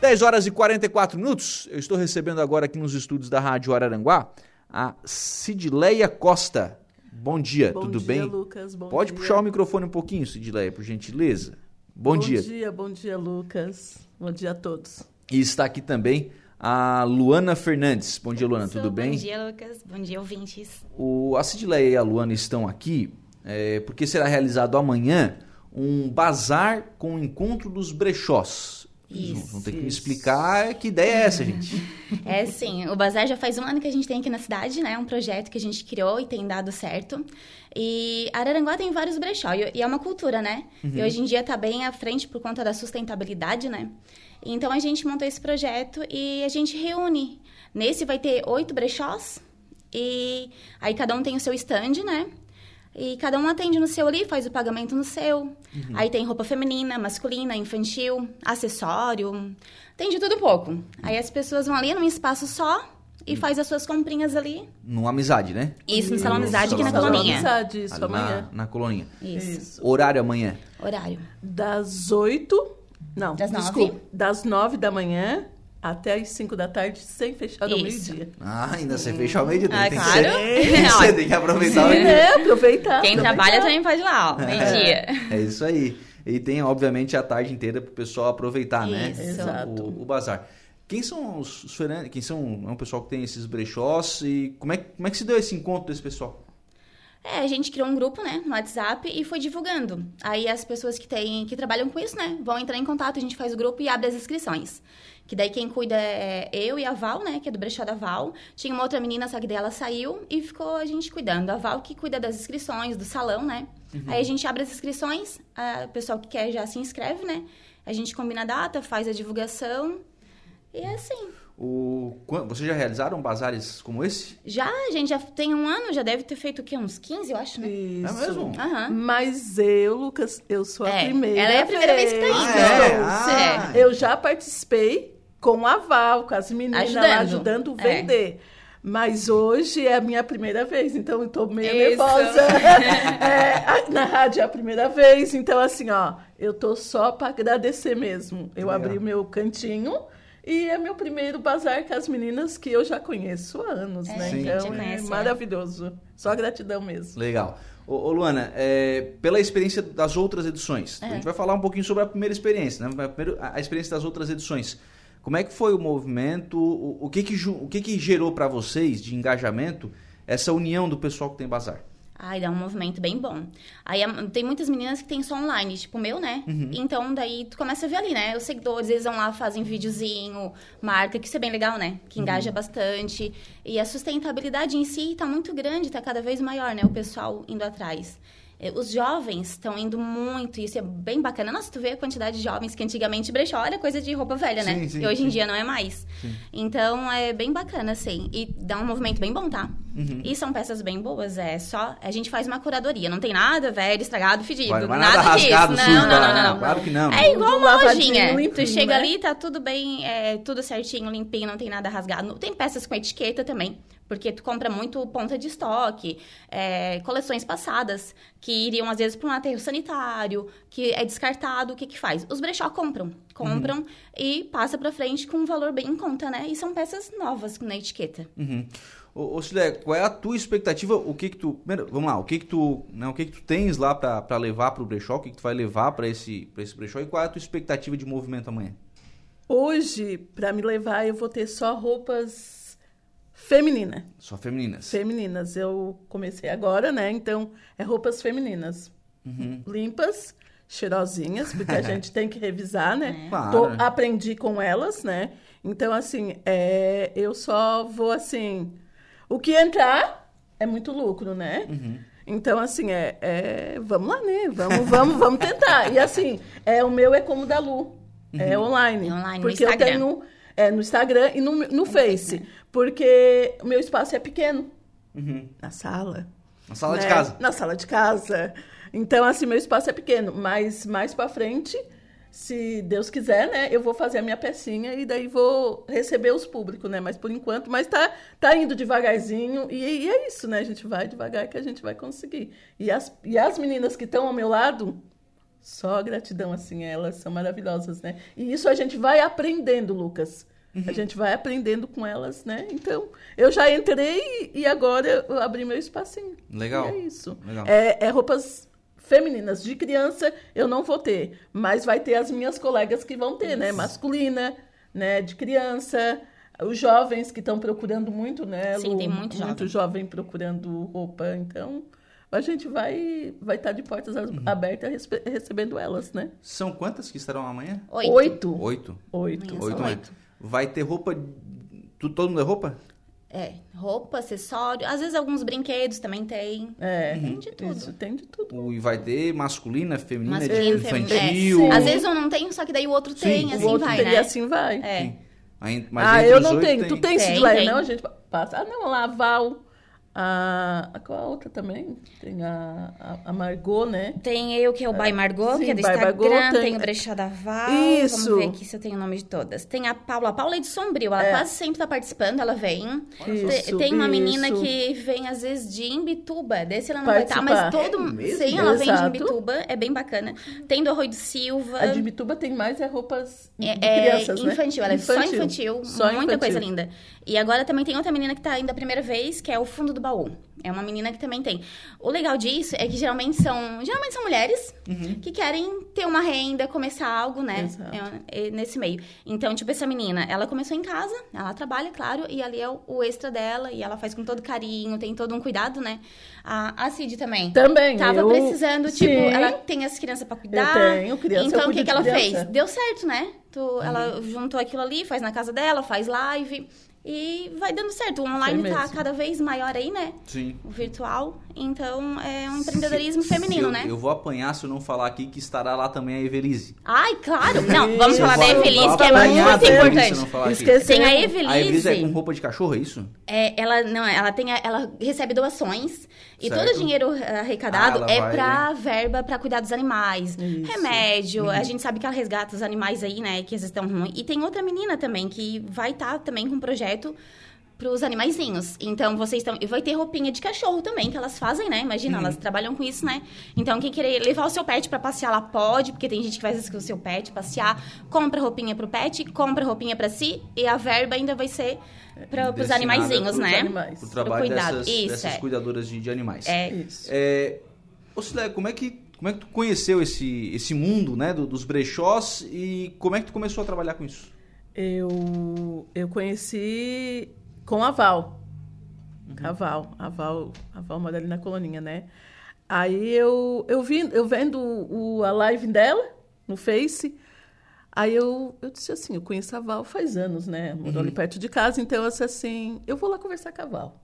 10 horas e 44 minutos, eu estou recebendo agora aqui nos estúdios da Rádio Araranguá a Sidleia Costa. Bom dia, bom tudo dia, bem? Lucas, bom Pode dia. puxar o microfone um pouquinho, Sidleia, por gentileza. Bom, bom dia. Bom dia, bom dia, Lucas. Bom dia a todos. E está aqui também a Luana Fernandes. Bom dia, Luana, tudo bem? Bom dia, Lucas. Bom dia, ouvintes. O, a Sidleia e a Luana estão aqui é, porque será realizado amanhã um bazar com o encontro dos brechós. Isso, vão ter que me explicar que ideia é essa, gente. É sim, o Bazar já faz um ano que a gente tem aqui na cidade, né? Um projeto que a gente criou e tem dado certo. E Araranguá tem vários brechó e é uma cultura, né? Uhum. E hoje em dia está bem à frente por conta da sustentabilidade, né? Então a gente montou esse projeto e a gente reúne. Nesse vai ter oito brechós e aí cada um tem o seu stand, né? E cada um atende no seu ali, faz o pagamento no seu. Uhum. Aí tem roupa feminina, masculina, infantil, acessório. Tem de tudo um pouco. Aí as pessoas vão ali num espaço só e faz as suas comprinhas ali. Numa amizade, né? Isso, no Salão Amizade aqui na Salão coloninha. Amizade, isso, Ali amanhã. Na, na coloninha. Isso. Isso. Horário amanhã. Horário. Das 8. Não, Das nove? desculpa. Das 9 da manhã até as 5 da tarde, sem fechar ao Isso. meio-dia. Ah, ainda você fecha ao meio-dia. Ah, tem que claro. ser- Tem que, ser, tem que aproveitar o né? Aproveitar. Quem aproveitar. trabalha também ir lá, ó, meio-dia. É isso aí. E tem, obviamente, a tarde inteira para o pessoal aproveitar, né? Isso. Exato. O, o bazar. Quem são os? Quem são é um pessoal que tem esses brechós? E como é, que- como é que se deu esse encontro desse pessoal? É, a gente criou um grupo, né, no WhatsApp e foi divulgando. Aí as pessoas que têm, que trabalham com isso, né, vão entrar em contato, a gente faz o grupo e abre as inscrições. Que daí quem cuida é eu e a Val, né, que é do brechó da Val. Tinha uma outra menina, só que dela saiu e ficou a gente cuidando. A Val que cuida das inscrições, do salão, né. Aí a gente abre as inscrições, o pessoal que quer já se inscreve, né. A gente combina a data, faz a divulgação e é assim. O, vocês já realizaram bazares como esse? Já, a gente já tem um ano, já deve ter feito o quê? Uns 15, eu acho, né? Isso. É mesmo? Aham. Mas eu, Lucas, eu sou a É, primeira. ela é a primeira vez que tá indo. Ah, é? Ah. Eu já participei com a Val, com as meninas Ajudando. lá ajudando a É. vender. Mas hoje é a minha primeira vez, então eu tô meio Isso. nervosa. É, na rádio é a primeira vez, então assim, ó, eu tô só para agradecer mesmo. Eu abri o meu cantinho e é meu primeiro bazar com as meninas que eu já conheço há anos, É, né? Sim. Então é conhece, é. maravilhoso. Só gratidão mesmo. Legal. Ô, ô, Luana, é, pela experiência das outras edições, a gente vai falar um pouquinho sobre a primeira experiência, né? Primeiro, a a experiência das outras edições. Como é que foi o movimento? O, o que, que, o que, que gerou para vocês de engajamento essa união do pessoal que tem bazar? Ai, dá um movimento bem bom. Aí tem muitas meninas que tem só online, tipo o meu, né? Então daí tu começa a ver ali, né? Os seguidores, eles vão lá, fazem videozinho, marca, que isso é bem legal, né? Que engaja bastante. E a sustentabilidade em si tá muito grande, tá cada vez maior, né? O pessoal indo atrás. eh, os jovens estão indo muito, e isso é bem bacana. Nossa, tu vê a quantidade de jovens que antigamente brechó era coisa de roupa velha, né? Sim, e hoje em sim. dia não é mais. Então é bem bacana, assim. E dá um movimento bem bom, tá? Uhum. E são peças bem boas, é só. A gente faz uma curadoria, não tem nada velho, estragado, fedido. Vai, vai nada, nada rasgado, disso. sujo, não, não, não, não, não. Claro que não. É igual Tudo uma lojinha. limpinho, tu chega né? ali, tá tudo bem, é, tudo certinho, limpinho, não tem nada rasgado. Tem peças com etiqueta também, porque tu compra muito ponta de estoque, é, coleções passadas, que iriam às vezes para um aterro sanitário, que é descartado, o que que faz? Os brechó compram, compram Uhum. e passa pra frente com um valor bem em conta, né? E são peças novas na etiqueta. Uhum. Ô, ô Silé, qual é a tua expectativa? O que que tu, primeiro, vamos lá, o que que tu, né, o que que tu tens lá pra pra levar pro brechó? O que que tu vai levar pra esse para esse brechó e qual é a tua expectativa de movimento amanhã? Hoje, para me levar, eu vou ter só roupas femininas. Só femininas. Femininas. Eu comecei agora, né? Então, é roupas femininas. Uhum. Limpas, cheirosinhas, porque a gente tem que revisar, né? Claro. Tô- aprendi com elas, né? Então, assim, é, eu só vou assim. O que entrar é muito lucro, né? Uhum. Então, assim, é, é- Vamos lá, né? Vamos, vamos, vamos tentar. E assim, é, o meu é como o da Lu. É online. É online, no porque eu Instagram. tenho é, no Instagram e no, no Face. Porque o meu espaço é pequeno. Uhum. Na sala. Na sala de né? casa. Na sala de casa. Então, assim, meu espaço é pequeno. Mas mais pra frente, se Deus quiser, né? Eu vou fazer a minha pecinha e daí vou receber os públicos, né? Mas por enquanto, mas tá, tá indo devagarzinho. E, e é isso, né? A gente vai devagar que a gente vai conseguir. E as, e as meninas que estão ao meu lado, só gratidão, assim, elas são maravilhosas, né? E isso a gente vai aprendendo, Lucas. A gente vai aprendendo com elas, né? Então, eu já entrei e agora eu abri meu espacinho. Legal. E é isso. Legal. É, é roupas femininas. De criança eu não vou ter, mas vai ter as minhas colegas que vão ter, né? Masculina, né? De criança. Os jovens que estão procurando muito, né? Sim, Lu? tem muito jovem. Muito jovem procurando roupa. Então, a gente vai vai estar de portas as- Uhum. abertas respe- recebendo elas, né? São quantas que estarão amanhã? Oito. Oito. Oito. Oito. Né? oito. Vai ter roupa. Tu, todo mundo é roupa? É, roupa, acessório, às vezes alguns brinquedos também tem. É, Tem de tudo. isso tem de tudo. O- E vai ter masculina, feminina, Masculino, infantil. feminino. É. Às vezes eu não tenho, só que daí o outro Sim, tem, o assim o outro vai, tem né? e assim vai. É. Aí- mas ah, eu não tenho. Tu tem Tem, tem. não? A gente passa. Ah, não, lá, a Val. A, qual a outra também? Tem a, a, a Margot, né? Tem eu, que é o By Margot, Sim, que é do Instagram. Margot, tem- tem... o Brechó da Val. Isso. Vamos ver aqui se eu tenho o nome de todas. Tem a Paula. A Paula é de Sombrio. Ela É. quase sempre tá participando, ela vem. Isso, Te- tem uma menina isso. que vem, às vezes, de Imbituba. Desse ela não vai estar, Participar. mas todo... É? Sim, ela vem de Exato. Imbituba. É bem bacana. Tem do Arroio do Silva. A de Bituba tem mais é roupas de É, é crianças, né? infantil, ela é só infantil, Só muita infantil. coisa linda. E agora também tem outra menina que tá indo a primeira vez, que é o fundo do baú. É uma menina que também tem. O legal disso é que geralmente são, geralmente são mulheres que querem ter uma renda, começar algo, né? É, é nesse meio. Então, tipo, essa menina, ela começou em casa, ela trabalha, claro, e ali é o, o extra dela, e ela faz com todo carinho, tem todo um cuidado, né? A, a Cid também. Também. Tava eu- precisando, tipo, Sim. ela tem as crianças pra cuidar. Eu tenho criança, Então, o que, que ela criança. fez? Deu certo, né? Tu, Uhum. Ela juntou aquilo ali, faz na casa dela, faz live. E vai dando certo. O online tá mesmo. cada vez maior aí, né? Sim. O virtual. Então, é um empreendedorismo Se- feminino, se eu, né? Eu vou apanhar se eu não falar aqui que estará lá também a Evelise. Ai, claro! Não, vamos falar da Evelise, que é muito da Evelise se eu importante. não falar aqui. Esqueci. Tem a A Evelise é com Evelise. roupa de cachorro, é isso? É, ela não, ela tem, a- ela recebe doações e Certo. todo o dinheiro eh, arrecadado Ah, é vai- pra verba pra cuidar dos animais, Isso. remédio. A gente sabe que ela resgata os animais aí, né, que às vezes estão ruins. E tem outra menina também que vai estar também com um projeto pros animaizinhos. Então vocês estão, e vai ter roupinha de cachorro também que elas fazem, né? Imagina, elas trabalham com isso, né? Então quem querer levar o seu pet pra passear lá pode, porque tem gente que vai às vezes com o seu pet passear, compra roupinha pro pet, compra roupinha pra si e a verba ainda vai ser para pros Destinada animaizinhos, pros né? animais. O trabalho cuidado. dessas, Isso, dessas é. cuidadoras de, de animais. É, Isso. É, ô Silé, como é que como é que tu conheceu esse, esse mundo, né, do- dos brechós e como é que tu começou a trabalhar com isso? Eu, eu conheci com a Val. Uhum. A Val. A Val, a Val mora ali na coloninha, né? Aí eu, eu, vi, eu vendo o, a live dela no Face, aí eu, eu disse assim, eu conheço a Val faz anos, né? Morou Uhum. ali perto de casa, então eu disse assim, eu vou lá conversar com a Val.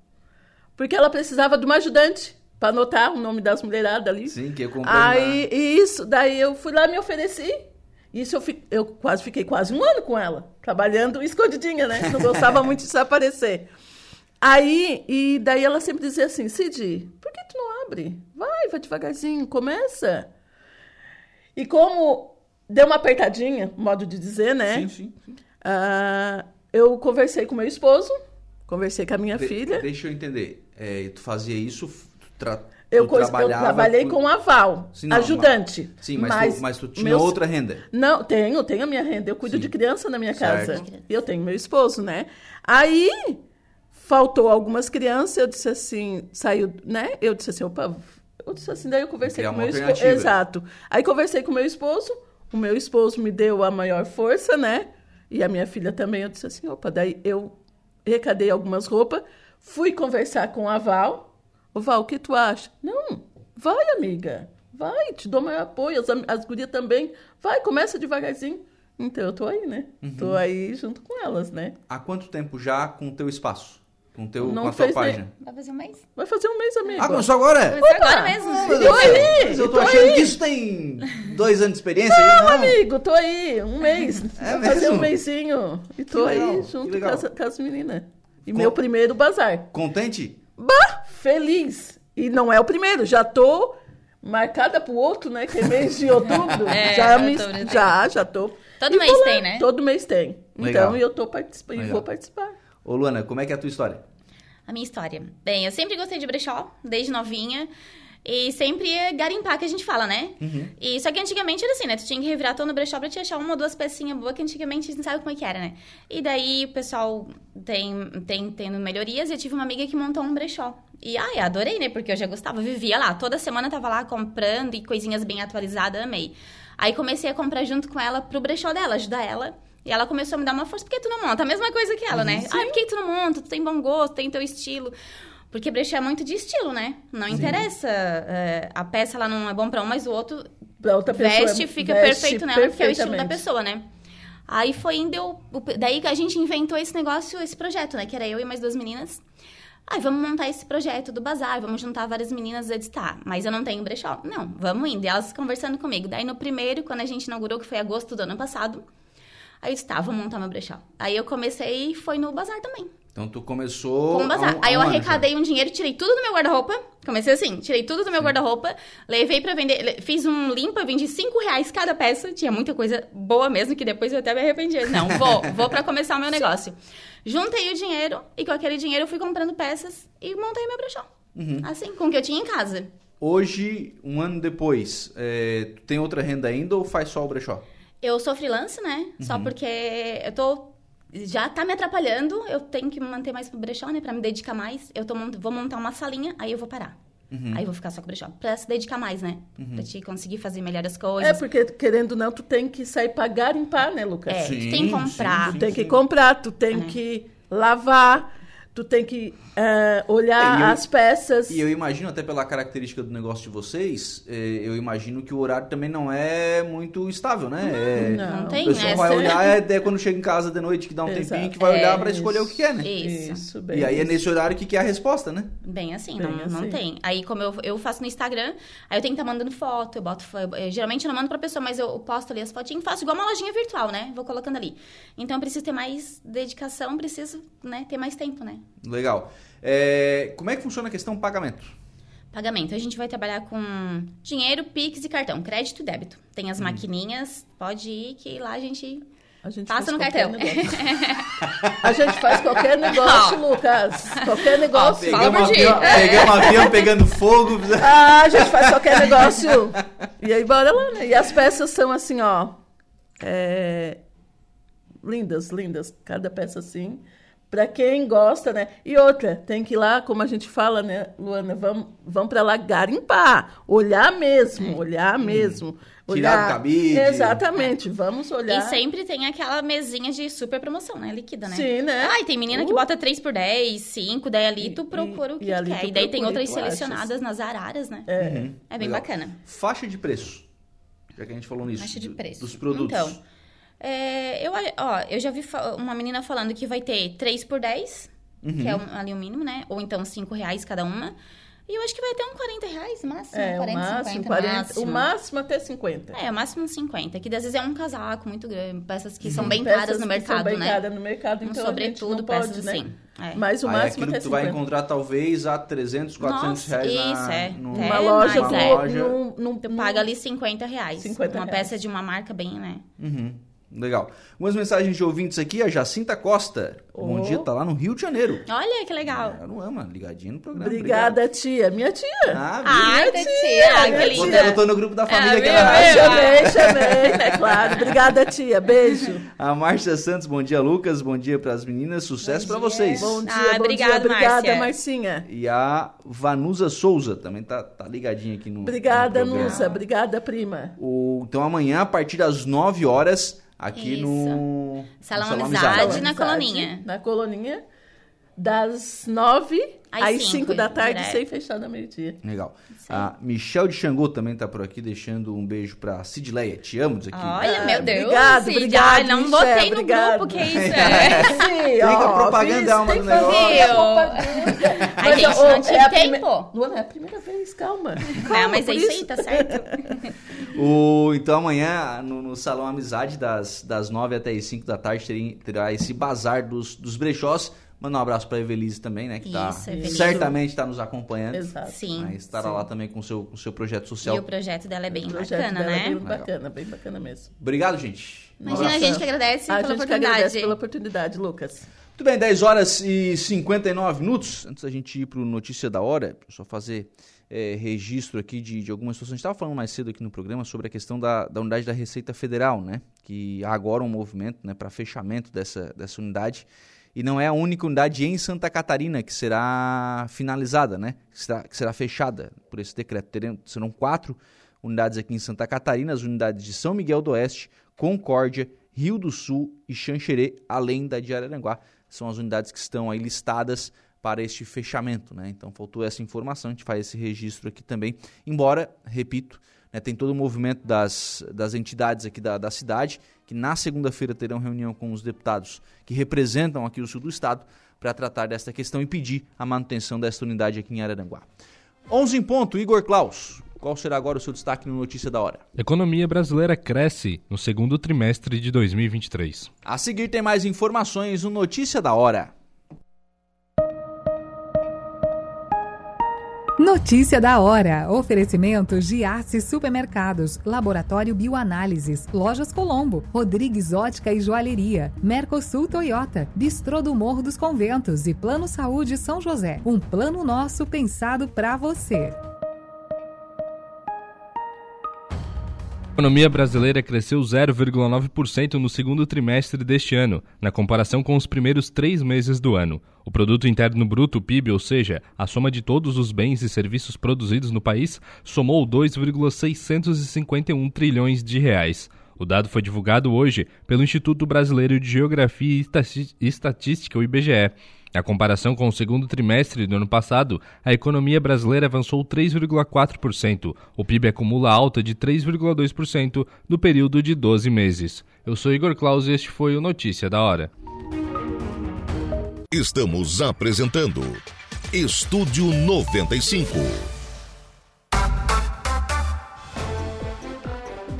Porque ela precisava de uma ajudante. Pra anotar o nome das mulheradas ali. Sim, que eu comprei Aí, isso, daí eu fui lá e me ofereci. Isso eu, eu quase fiquei quase um ano com ela, trabalhando escondidinha, né? Não gostava muito de se aparecer. Aí, e daí ela sempre dizia assim, Cid, por que tu não abre? Vai, vai devagarzinho, começa. E como deu uma apertadinha, modo de dizer, né? Sim, sim. sim. Ah, eu conversei com meu esposo, conversei com a minha De- filha. Deixa eu entender. É, tu fazia isso, tu, Eu, cons- eu trabalhei com- com aval, Sim, não, ajudante. Sim, mas, tu, mas tu tinha meus- outra renda. Não, tenho, tenho a minha renda. Eu cuido Sim. de criança na minha Certo. casa. E eu tenho meu esposo, né? Aí faltou algumas crianças, eu disse assim, saiu, né? Eu disse assim, opa, eu disse assim, daí eu conversei Criar com meu esposo. Exato. Aí conversei com meu esposo, o meu esposo me deu a maior força, né? E a minha filha também, eu disse assim, opa, daí eu recadei algumas roupas, fui conversar com a Val. Val, o que tu acha? Não, vai, amiga. Vai, te dou maior apoio. As, as gurias também. Vai, começa devagarzinho. Então eu tô aí, né? Uhum. Tô aí junto com elas, né? Há quanto tempo já com o teu espaço? Com, teu, Não com a tua fez nem- página? Vai fazer um mês? Vai fazer um mês, amigo. Ah, começou agora? Começou agora mesmo. Tô aí, Mas eu tô tô achando aí. que isso tem dois anos de experiência. Não, aí, amigo, tô aí. Um mês. É Vai fazer um mêsinho. E tô legal, aí junto com as, com as meninas. E Com- meu primeiro bazar. Contente? Bah, feliz. E não é o primeiro, já tô marcada pro outro, né? Que é mês de outubro. É, já, me, outubro já, já tô. Todo E mês lá. tem, né? Todo mês tem. Legal. Então eu tô participando e vou participar. Ô, Luana, como é que é a tua história? A minha história. Bem, eu sempre gostei de brechó, desde novinha. E sempre ia garimpar, que a gente fala, né? E só que antigamente era assim, né? Tu tinha que revirar todo no brechó pra te achar uma ou duas pecinhas boas, que antigamente a gente sabe como é que era, né? E daí o pessoal tem, tem tendo melhorias e eu tive uma amiga que montou um brechó. E ai, adorei, né? Porque eu já gostava, vivia lá. Toda semana tava lá comprando e coisinhas bem atualizadas, amei. Aí comecei a comprar junto com ela pro brechó dela, ajudar ela. E ela começou a me dar uma força, por que tu não monta? A mesma coisa que ela, né? Ah, por que tu não monta? Tu tem bom gosto, tem teu estilo. Porque brechó é muito de estilo, né? Não interessa. é, a peça ela não é bom pra um, mas o outro outra pessoa. veste e fica veste perfeito nela, porque é o estilo da pessoa, né? Aí foi indo, eu- daí que a gente inventou esse negócio, esse projeto, né? Que era eu e mais duas meninas. Ai, vamos montar esse projeto do bazar, vamos juntar várias meninas. Eu disse, tá, mas eu não tenho brechó. Não, vamos indo. E elas conversando comigo. Daí no primeiro, quando a gente inaugurou, que foi agosto do ano passado, aí eu disse, tá, vou montar meu brechó. Aí eu comecei e foi no bazar também. Então tu começou. Com o bazar. Aí eu arrecadei um dinheiro, tirei tudo do meu guarda-roupa. Comecei assim, tirei tudo do meu guarda-roupa, levei pra vender. Fiz um limpo, eu vendi 5 reais cada peça. Tinha muita coisa boa mesmo, que depois eu até me arrependi. Não, vou, vou pra começar o meu negócio. Juntei o dinheiro e com aquele dinheiro eu fui comprando peças e montei meu brechó. Uhum. Assim, com o que eu tinha em casa. Hoje, um ano depois, é, tem outra renda ainda ou faz só o brechó? Eu sou freelance, né? Uhum. Só porque eu tô. Já tá me atrapalhando, eu tenho que me manter mais pro brechó, né? Pra me dedicar mais. Eu tô, vou montar uma salinha, aí eu vou parar. Uhum. Aí eu vou ficar só com o brechó. Pra se dedicar mais, né? Pra te conseguir fazer melhor as É, coisas. porque querendo ou não, tu tem que sair pra garimpar, né, Lucas? É, Sim, tu tem que comprar. sim, Tu tem que comprar, tu tem que lavar, tu tem que eh, olhar É, eu- as peças. E eu imagino, até pela característica do negócio de vocês, é, eu imagino que o horário também não é muito estável, né? É, não. Não tem, o pessoal vai olhar é, até quando chega em casa de noite, que dá um Exato. tempinho, que vai É, olhar pra escolher o que quer, né? Isso. Isso, bem. E aí é isso. nesse horário que quer a resposta, né? Bem assim, Bem não, não assim. tem. Aí, como eu, eu faço no Instagram, aí eu tenho que estar mandando foto, eu boto. eu- geralmente eu não mando pra pessoa, mas eu posto ali as fotinhas, faço igual uma lojinha virtual, né? Vou colocando ali. Então eu preciso ter mais dedicação, preciso, né, ter mais tempo, né? Legal. É, como é que funciona a questão pagamento? Pagamento. A gente vai trabalhar com dinheiro, Pix e cartão, crédito e débito. Tem Hum. as maquininhas, pode ir que lá a gente A gente passa faz no cartão. A gente faz qualquer negócio, Lucas. Qualquer negócio. Por Pegamos avião, pegamos avião pegando fogo. Ah, a gente faz qualquer negócio. E aí, bora lá, né? E as peças são assim, ó. é, Lindas, lindas. Cada peça assim. Pra quem gosta, né? E outra, tem que ir lá, como a gente fala, né, Luana? Vamos, vamos pra lá garimpar. Olhar mesmo, olhar mesmo. Hum. Tirar Olhar. do cabide. Exatamente. Vamos olhar. E sempre tem aquela mesinha de super promoção, né? Líquida, né? Sim, né? Ai, tem menina que Uh. bota 3 por 10, 5, daí ali E- tu procura o e- que e tu ali quer. tu E daí tem outras tu achas. selecionadas nas araras, né? É. Uhum. É bem Legal. bacana. Faixa de preço. Já que a gente falou nisso. Faixa de preço. Dos produtos. Então, é, eu, ó, eu já vi uma menina falando que vai ter 3 por 10, Uhum. que é um- ali o mínimo, né? Ou então 5 reais cada uma. E eu acho que vai até uns 40 reais, máximo. É, 40, o máximo, 50, 40, máximo. o máximo até 50. É, o máximo uns 50. Que às vezes é um casaco muito grande. Peças que são Sim, bem peças caras no mercado, são bem né? caras no mercado, Um então gente sobretudo, não pode, peças né? assim. É. Mas o Aí é máximo aquilo até que tu vai 50. encontrar talvez a 300, 400 Nossa, reais isso, na, é. no- É, Uma loja, mas do- é. loja. num, num, Tu paga ali 50 reais. 50 uma reais. peça de uma marca bem, né? Uhum, Legal. Algumas mensagens de ouvintes aqui, a Jacinta Costa. Bom Oh. dia, tá lá no Rio de Janeiro. Olha que legal. Ela não ama, ligadinha no programa. Obrigada, tia. Minha tia. Obrigado. Ah, Ai, tia, tia, minha que tia. Linda. eu tô no grupo da família Ah, aqui viu, na chamei, chamei, né? Claro. Obrigada, tia. Beijo. A Márcia Santos, bom dia, Lucas. Bom dia pras meninas. Sucesso pra vocês. Bom dia, Ah, bom obrigado, dia. Obrigada. Marcinha. E a Vanusa Souza também tá, tá ligadinha aqui no. Obrigada, no. Nusa. Obrigada, prima. O, então amanhã, a partir das 9 horas, aqui Isso. no. Salão no Amizade. né? na coloninha. Na coloninha, das nove Às às cinco, cinco da tarde, direto. sem fechar da meio-dia. Legal. A Michel de Xangô também tá por aqui, deixando um beijo pra Sidleia. Te amo, diz aqui. Olha, Ah, meu Deus. obrigado, Cid. obrigado, Ai, não Michel, botei no obrigado. grupo, que isso é. Sim, Fica ó, propaganda, é uma Tem do que fazer negócio. a propaganda. A gente ó, não é a prime- tempo. Luana, é a primeira vez, calma. Não, Calma, mas por é isso aí, tá certo. O, então amanhã, no, no Salão Amizade, das, das 9 até as 5 da tarde, terá esse bazar dos, dos brechós. Manda um abraço pra Evelise também, né? Que tá, Isso, Evelise. certamente está nos acompanhando. Exato. Sim. Né, estará sim. lá também com o seu, com o seu projeto E social. o projeto dela é bem O projeto bacana, dela é né? bem Legal. bacana, bem bacana mesmo. Obrigado, gente. Um Imagina a abraço. gente que agradece A pela gente que oportunidade. agradece pela oportunidade, Lucas. Muito bem, 10 horas e 59 minutos. Antes da gente ir pro Notícia da Hora, só fazer é, registro aqui de, de algumas situações. A gente estava falando mais cedo aqui no programa sobre a questão da, da unidade da Receita Federal, né? Que há agora um movimento né, para fechamento dessa, dessa unidade. E não é a única unidade em Santa Catarina que será finalizada, né? Que será, que será fechada por esse decreto. Serão quatro unidades aqui em Santa Catarina, as unidades de São Miguel do Oeste, Concórdia, Rio do Sul e Xanxerê, além da de Araranguá. São as unidades que estão aí listadas para este fechamento, né? Então faltou essa informação, a gente faz esse registro aqui também. Embora, repito, né, tem todo o movimento das, das entidades aqui da, da cidade, que na segunda-feira terão reunião com os deputados que representam aqui o sul do estado para tratar desta questão e pedir a manutenção desta unidade aqui em Araranguá. 11 em ponto, Igor Klaus. Qual será agora o seu destaque no Notícia da Hora? Economia brasileira cresce no segundo trimestre de 2023. A seguir tem mais informações no Notícia da Hora. Notícia da hora. Oferecimento Giasse Supermercados, Laboratório Bioanálises, Lojas Colombo, Rodrigues Ótica e Joalheria, Mercosul Toyota, Bistrô do Morro dos Conventos e Plano Saúde São José. Um plano nosso pensado para você. Economia brasileira cresceu 0,9% no segundo trimestre deste ano, na comparação com os primeiros três meses do ano. O Produto Interno Bruto, PIB, ou seja, a soma de todos os bens e serviços produzidos no país, somou 2,651 trilhões de reais. O dado foi divulgado hoje pelo Instituto Brasileiro de Geografia e Estatística, o IBGE. Na comparação com o segundo trimestre do ano passado, a economia brasileira avançou 3,4%. O PIB acumula alta de 3,2% no período de 12 meses. Eu sou Igor Claus e este foi o Notícia da Hora. Estamos apresentando Estúdio 95.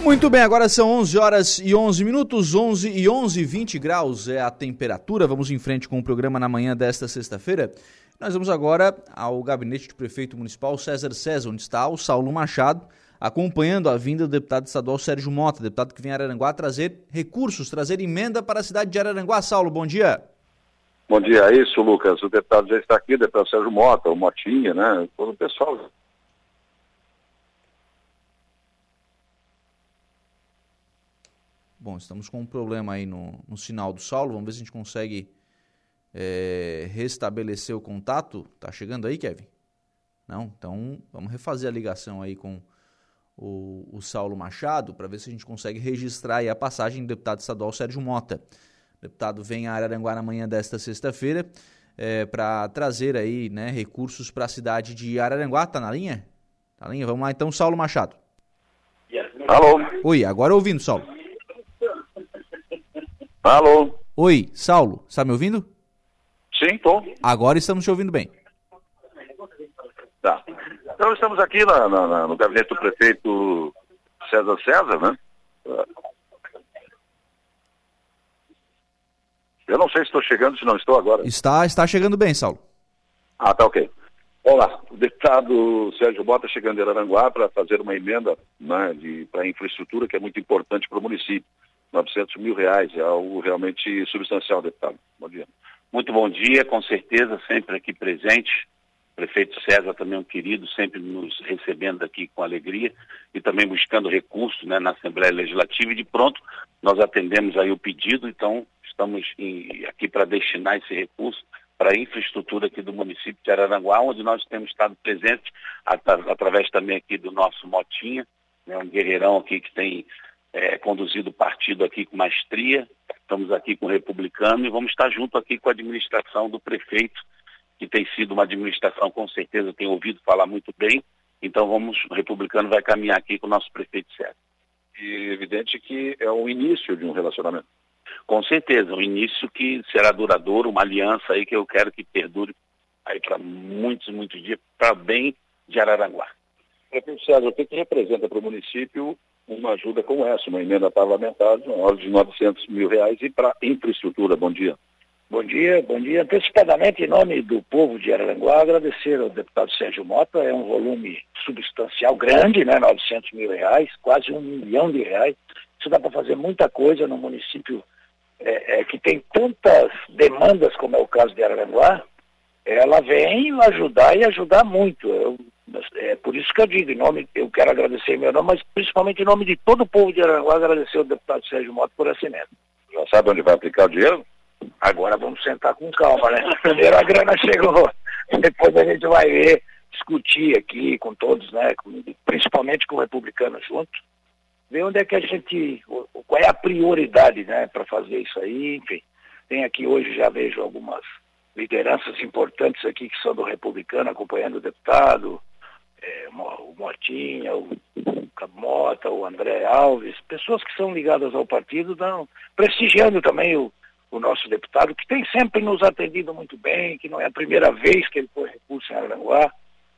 Muito bem, agora são 11 horas e 11 minutos, 11 e 11, 20 graus é a temperatura. Vamos em frente com o programa na manhã desta sexta-feira. Nós vamos agora ao gabinete do prefeito municipal César César, onde está o Saulo Machado, acompanhando a vinda do deputado estadual Sérgio Mota, deputado que vem a Araranguá trazer recursos, trazer emenda para a cidade de Araranguá. Saulo, bom dia. Bom dia, é isso, Lucas. O deputado já está aqui, o deputado Sérgio Mota, o Motinha, né? Todo o pessoal. Bom, estamos com um problema aí no, no sinal do Saulo. Vamos ver se a gente consegue é, restabelecer o contato. Tá chegando aí, Kevin? Não? Então vamos refazer a ligação aí com o, o Saulo Machado para ver se a gente consegue registrar aí a passagem do deputado estadual Sérgio Mota. O deputado vem a Araranguá na manhã desta sexta-feira é, para trazer aí né, recursos para a cidade de Araranguá. Tá na linha? Tá na linha? Vamos lá então, Saulo Machado. Alô? Oi, agora ouvindo, Saulo. Alô? Oi, Saulo, está me ouvindo? Sim, tô. Agora estamos te ouvindo bem. Tá. Então estamos aqui na, na, na, no gabinete do prefeito César César, né? Eu não sei se estou chegando, se não estou agora. Está, está chegando bem, Saulo. Ah, tá ok. Olá, o deputado Sérgio Bota chegando em Araranguá para fazer uma emenda né, para infraestrutura que é muito importante para o município. 900 mil reais, é algo realmente substancial, deputado. Bom dia. Muito bom dia, com certeza, sempre aqui presente. Prefeito César também um querido, sempre nos recebendo aqui com alegria e também buscando recursos né, na Assembleia Legislativa e de pronto nós atendemos aí o pedido, então estamos em, aqui para destinar esse recurso para a infraestrutura aqui do município de Araranguá, onde nós temos estado presentes at através também aqui do nosso Motinha, né, um guerreirão aqui que tem é, conduzido o partido aqui com maestria. Estamos aqui com o republicano e vamos estar junto aqui com a administração do prefeito, que tem sido uma administração, com certeza, tem ouvido falar muito bem. Então vamos, o republicano vai caminhar aqui com o nosso prefeito Sérgio. E evidente que é o início de um relacionamento. Com certeza, um início que será duradouro, uma aliança aí que eu quero que perdure aí para muitos, muitos dias, para bem de Araranguá. Prefeito César, o que, que representa para o município uma ajuda como essa, uma emenda parlamentar de uma ordem de 900 mil reais e para infraestrutura? Bom dia. Bom dia, bom dia. Antecipadamente, em nome do povo de Araranguá, agradecer ao deputado Sérgio Mota, é um volume substancial grande, né, 900 mil reais, quase um milhão de reais. Isso dá para fazer muita coisa no município é, é, que tem tantas demandas, como é o caso de Araranguá, ela vem ajudar e ajudar muito. Eu, é por isso que eu digo, em nome, eu quero agradecer em meu nome, mas principalmente em nome de todo o povo de Araranguá, agradecer ao deputado Sérgio Mota por essa emenda. Já sabe onde vai aplicar o dinheiro? Agora vamos sentar com calma, né? Primeiro a grana chegou, depois a gente vai ver, discutir aqui com todos, né? principalmente com o republicano junto, ver onde é que a gente, qual é a prioridade, né, para fazer isso aí, enfim. Tem aqui hoje, já vejo algumas lideranças importantes aqui que são do republicano acompanhando o deputado, é, o Motinha, o Camota, o André Alves, pessoas que são ligadas ao partido, dão, prestigiando também o, o nosso deputado, que tem sempre nos atendido muito bem, que não é a primeira vez que ele põe recurso em Aranguá,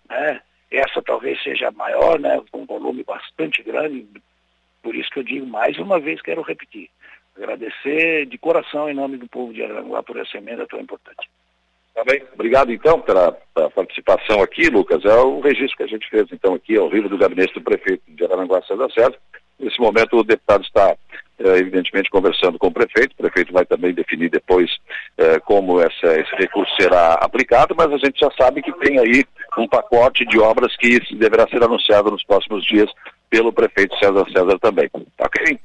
né? Essa talvez seja a maior, né? Um volume bastante grande, por isso que eu digo mais uma vez, quero repetir, agradecer de coração em nome do povo de Aranguá por essa emenda tão importante. Tá bem, obrigado então pela, pela, participação aqui, Lucas. É o registro que a gente fez então aqui ao vivo do gabinete do prefeito de Aranguá César César. Nesse momento o deputado está é, evidentemente conversando com o prefeito, o prefeito vai também definir depois é, como essa, esse recurso será aplicado, mas a gente já sabe que tem aí um pacote de obras que deverá ser anunciado nos próximos dias pelo prefeito César César também. Tá ok?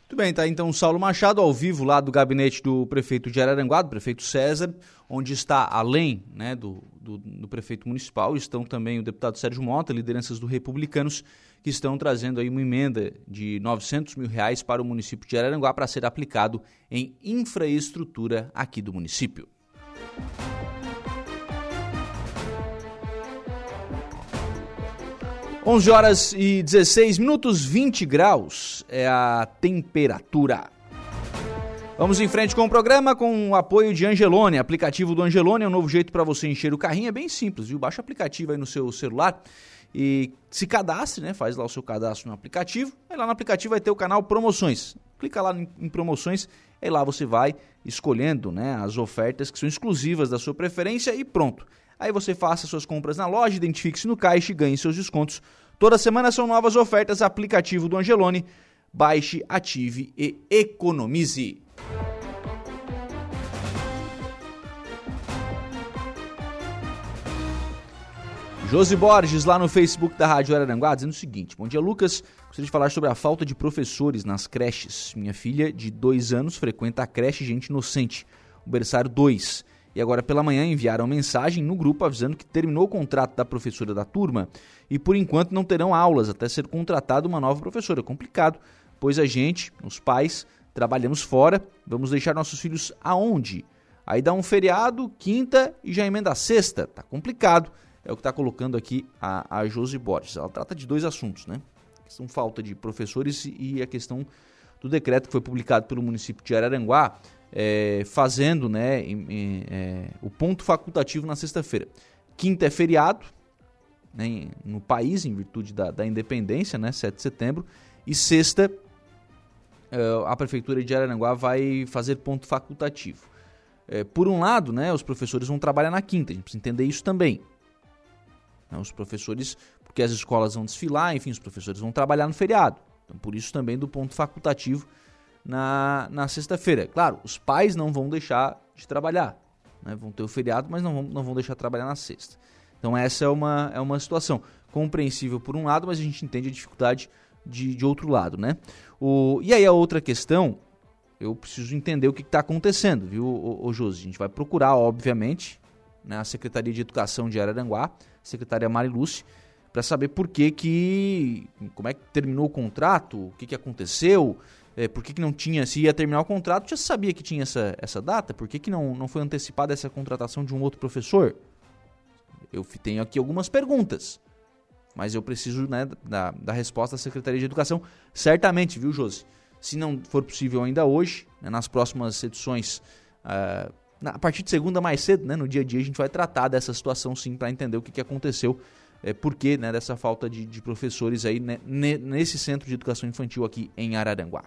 Muito bem, tá então Saulo Machado ao vivo lá do gabinete do prefeito de Araranguá, do prefeito César, onde está além né, do, do, do, prefeito municipal, estão também o deputado Sérgio Mota, lideranças do Republicanos, que estão trazendo aí uma emenda de 900 mil reais para o município de Araranguá para ser aplicado em infraestrutura aqui do município. 11 horas e 16 minutos, 20 graus é a temperatura. Vamos em frente com o programa com o apoio de Angelone. Aplicativo do Angelone é um novo jeito para você encher o carrinho. É bem simples, viu? Baixa o aplicativo aí no seu celular e se cadastre, né? Faz lá o seu cadastro no aplicativo. Aí lá no aplicativo vai ter o canal Promoções. Clica lá em Promoções, aí lá você vai escolhendo né, as ofertas que são exclusivas da sua preferência e pronto. Aí você faça suas compras na loja, identifique-se no caixa e ganhe seus descontos. Toda semana são novas ofertas, aplicativo do Angelone. Baixe, ative e economize. Josi Borges, lá no Facebook da Rádio Araranguá, dizendo o seguinte: Bom dia, Lucas. Gostaria de falar sobre a falta de professores nas creches. Minha filha, de dois anos, frequenta a creche Gente Inocente, o berçário 2 e agora pela manhã enviaram mensagem no grupo avisando que terminou o contrato da professora da turma e por enquanto não terão aulas até ser contratada uma nova professora. Complicado, pois a gente, os pais, trabalhamos fora, vamos deixar nossos filhos aonde? Aí dá um feriado, quinta e já emenda a sexta. Tá complicado. É o que está colocando aqui a, a Josi Borges. Ela trata de dois assuntos, né? A questão falta de professores e a questão do decreto que foi publicado pelo município de Araranguá, é, fazendo né, em, em, é, o ponto facultativo na sexta-feira. Quinta é feriado, né, no país, em virtude da, da independência, né, 7 de setembro. E sexta, a Prefeitura de Araranguá vai fazer ponto facultativo. Uh, por um lado, né, os professores vão trabalhar na quinta, a gente precisa entender isso também. Né, os professores, porque as escolas vão desfilar, enfim, os professores vão trabalhar no feriado. Então, por isso também do ponto facultativo na, na sexta-feira. Claro, os pais não vão deixar de trabalhar. Né? Vão ter o feriado, mas não vão, não vão deixar de trabalhar na sexta. Então essa é uma, é uma situação compreensível por um lado, mas a gente entende a dificuldade de, de outro lado, né? O, e aí a outra questão, eu preciso entender o que está acontecendo, viu, o, o Josi? A gente vai procurar, obviamente, né, a Secretaria de Educação de Araranguá, secretária Mariluce, para saber por que que, como é que terminou o contrato, o que que aconteceu, é, por que, que não tinha, se ia terminar o contrato, já sabia que tinha essa, essa data, por que, que não, não foi antecipada essa contratação de um outro professor? Eu tenho aqui algumas perguntas, mas eu preciso né, da, da resposta da Secretaria de Educação, certamente, viu, Josi? Se não for possível ainda hoje, né, nas próximas edições, uh, na, a partir de segunda mais cedo, né, no dia a dia, a gente vai tratar dessa situação sim, para entender o que, que aconteceu é, por que né, dessa falta de, de professores aí né, nesse centro de educação infantil aqui em Araranguá.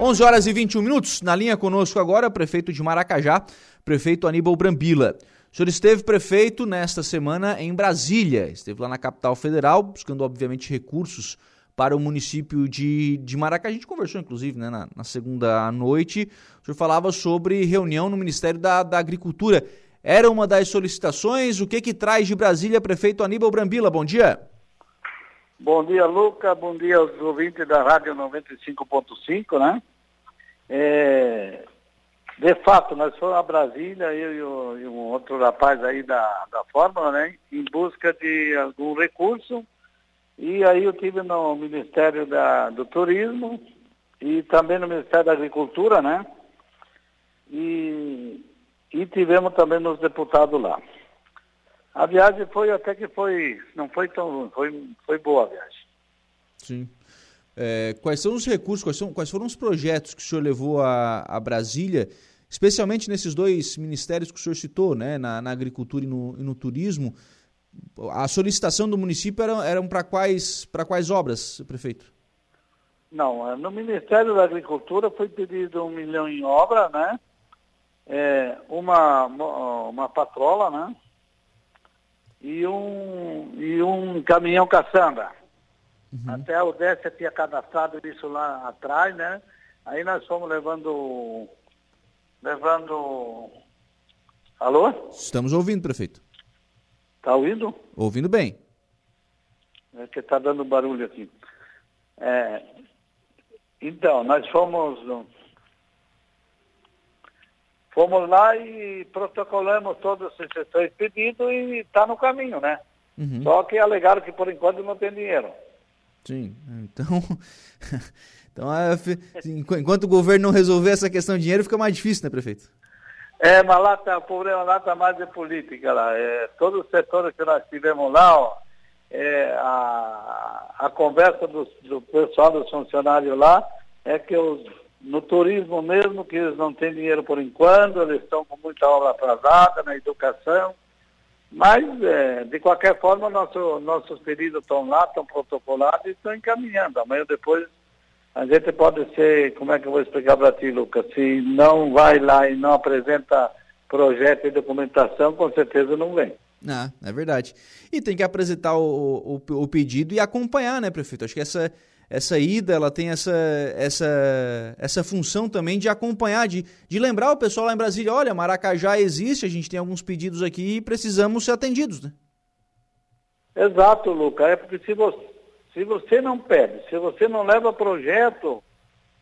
11 horas e 21 minutos, na linha conosco agora, prefeito de Maracajá, prefeito Aníbal Brambila. O senhor esteve prefeito nesta semana em Brasília, esteve lá na capital federal, buscando obviamente recursos para o município de, de Maracajá. A gente conversou, inclusive, né, na, na segunda noite. O senhor falava sobre reunião no Ministério da, da Agricultura. Era uma das solicitações. O que que traz de Brasília, prefeito Aníbal Brambila? Bom dia. Bom dia, Luca. Bom dia aos ouvintes da Rádio 95.5, né? É, de fato, nós fomos a Brasília, eu e, o, e, um outro rapaz aí da, da Fórmula, né? Em busca de algum recurso. E aí eu tive no Ministério da, do Turismo e também no Ministério da Agricultura, né? E, e tivemos também nos deputados lá. A viagem foi até que foi, não foi tão, foi, foi boa a viagem. Sim. É, quais são os recursos, quais, são, quais foram os projetos que o senhor levou a, a Brasília, especialmente nesses dois ministérios que o senhor citou, né, na, na agricultura e no, e no, turismo? A solicitação do município eram, eram para quais, quais obras, prefeito? Não, é, no Ministério da Agricultura foi pedido um milhão em obra, né? É, uma, uma patrola, né? e um, e um caminhão caçamba. Uhum. Até o Décia tinha cadastrado isso lá atrás, né? Aí nós fomos levando. levando. Alô? Estamos ouvindo, prefeito. Está ouvindo? Ouvindo bem. É que está dando barulho aqui. É, então, nós fomos Fomos lá e protocolamos todos esses três pedidos e está no caminho, né? Uhum. Só que alegaram que por enquanto não tem dinheiro. Sim, então. então é, enquanto o governo não resolver essa questão de dinheiro, fica mais difícil, né, prefeito? É, mas lá tá, o problema lá está mais de política lá. É, todos os setores que nós tivemos lá, ó, é, a, a conversa do, do pessoal dos funcionários lá é que os no turismo mesmo, que eles não têm dinheiro por enquanto, eles estão com muita obra atrasada na educação. Mas, é, de qualquer forma, nosso, nossos pedidos estão lá, estão protocolados e estão encaminhando. Amanhã depois a gente pode ser, como é que eu vou explicar para ti, Lucas? Se não vai lá e não apresenta projeto e documentação, com certeza não vem. Ah, é verdade. E tem que apresentar o, o, o pedido e acompanhar, né, prefeito? Acho que essa essa ida ela tem essa, essa, essa função também de acompanhar, de, de lembrar o pessoal lá em Brasília, olha, Maracajá existe, a gente tem alguns pedidos aqui e precisamos ser atendidos, né? Exato, Luca. É porque se você, se você não pede, se você não leva projeto,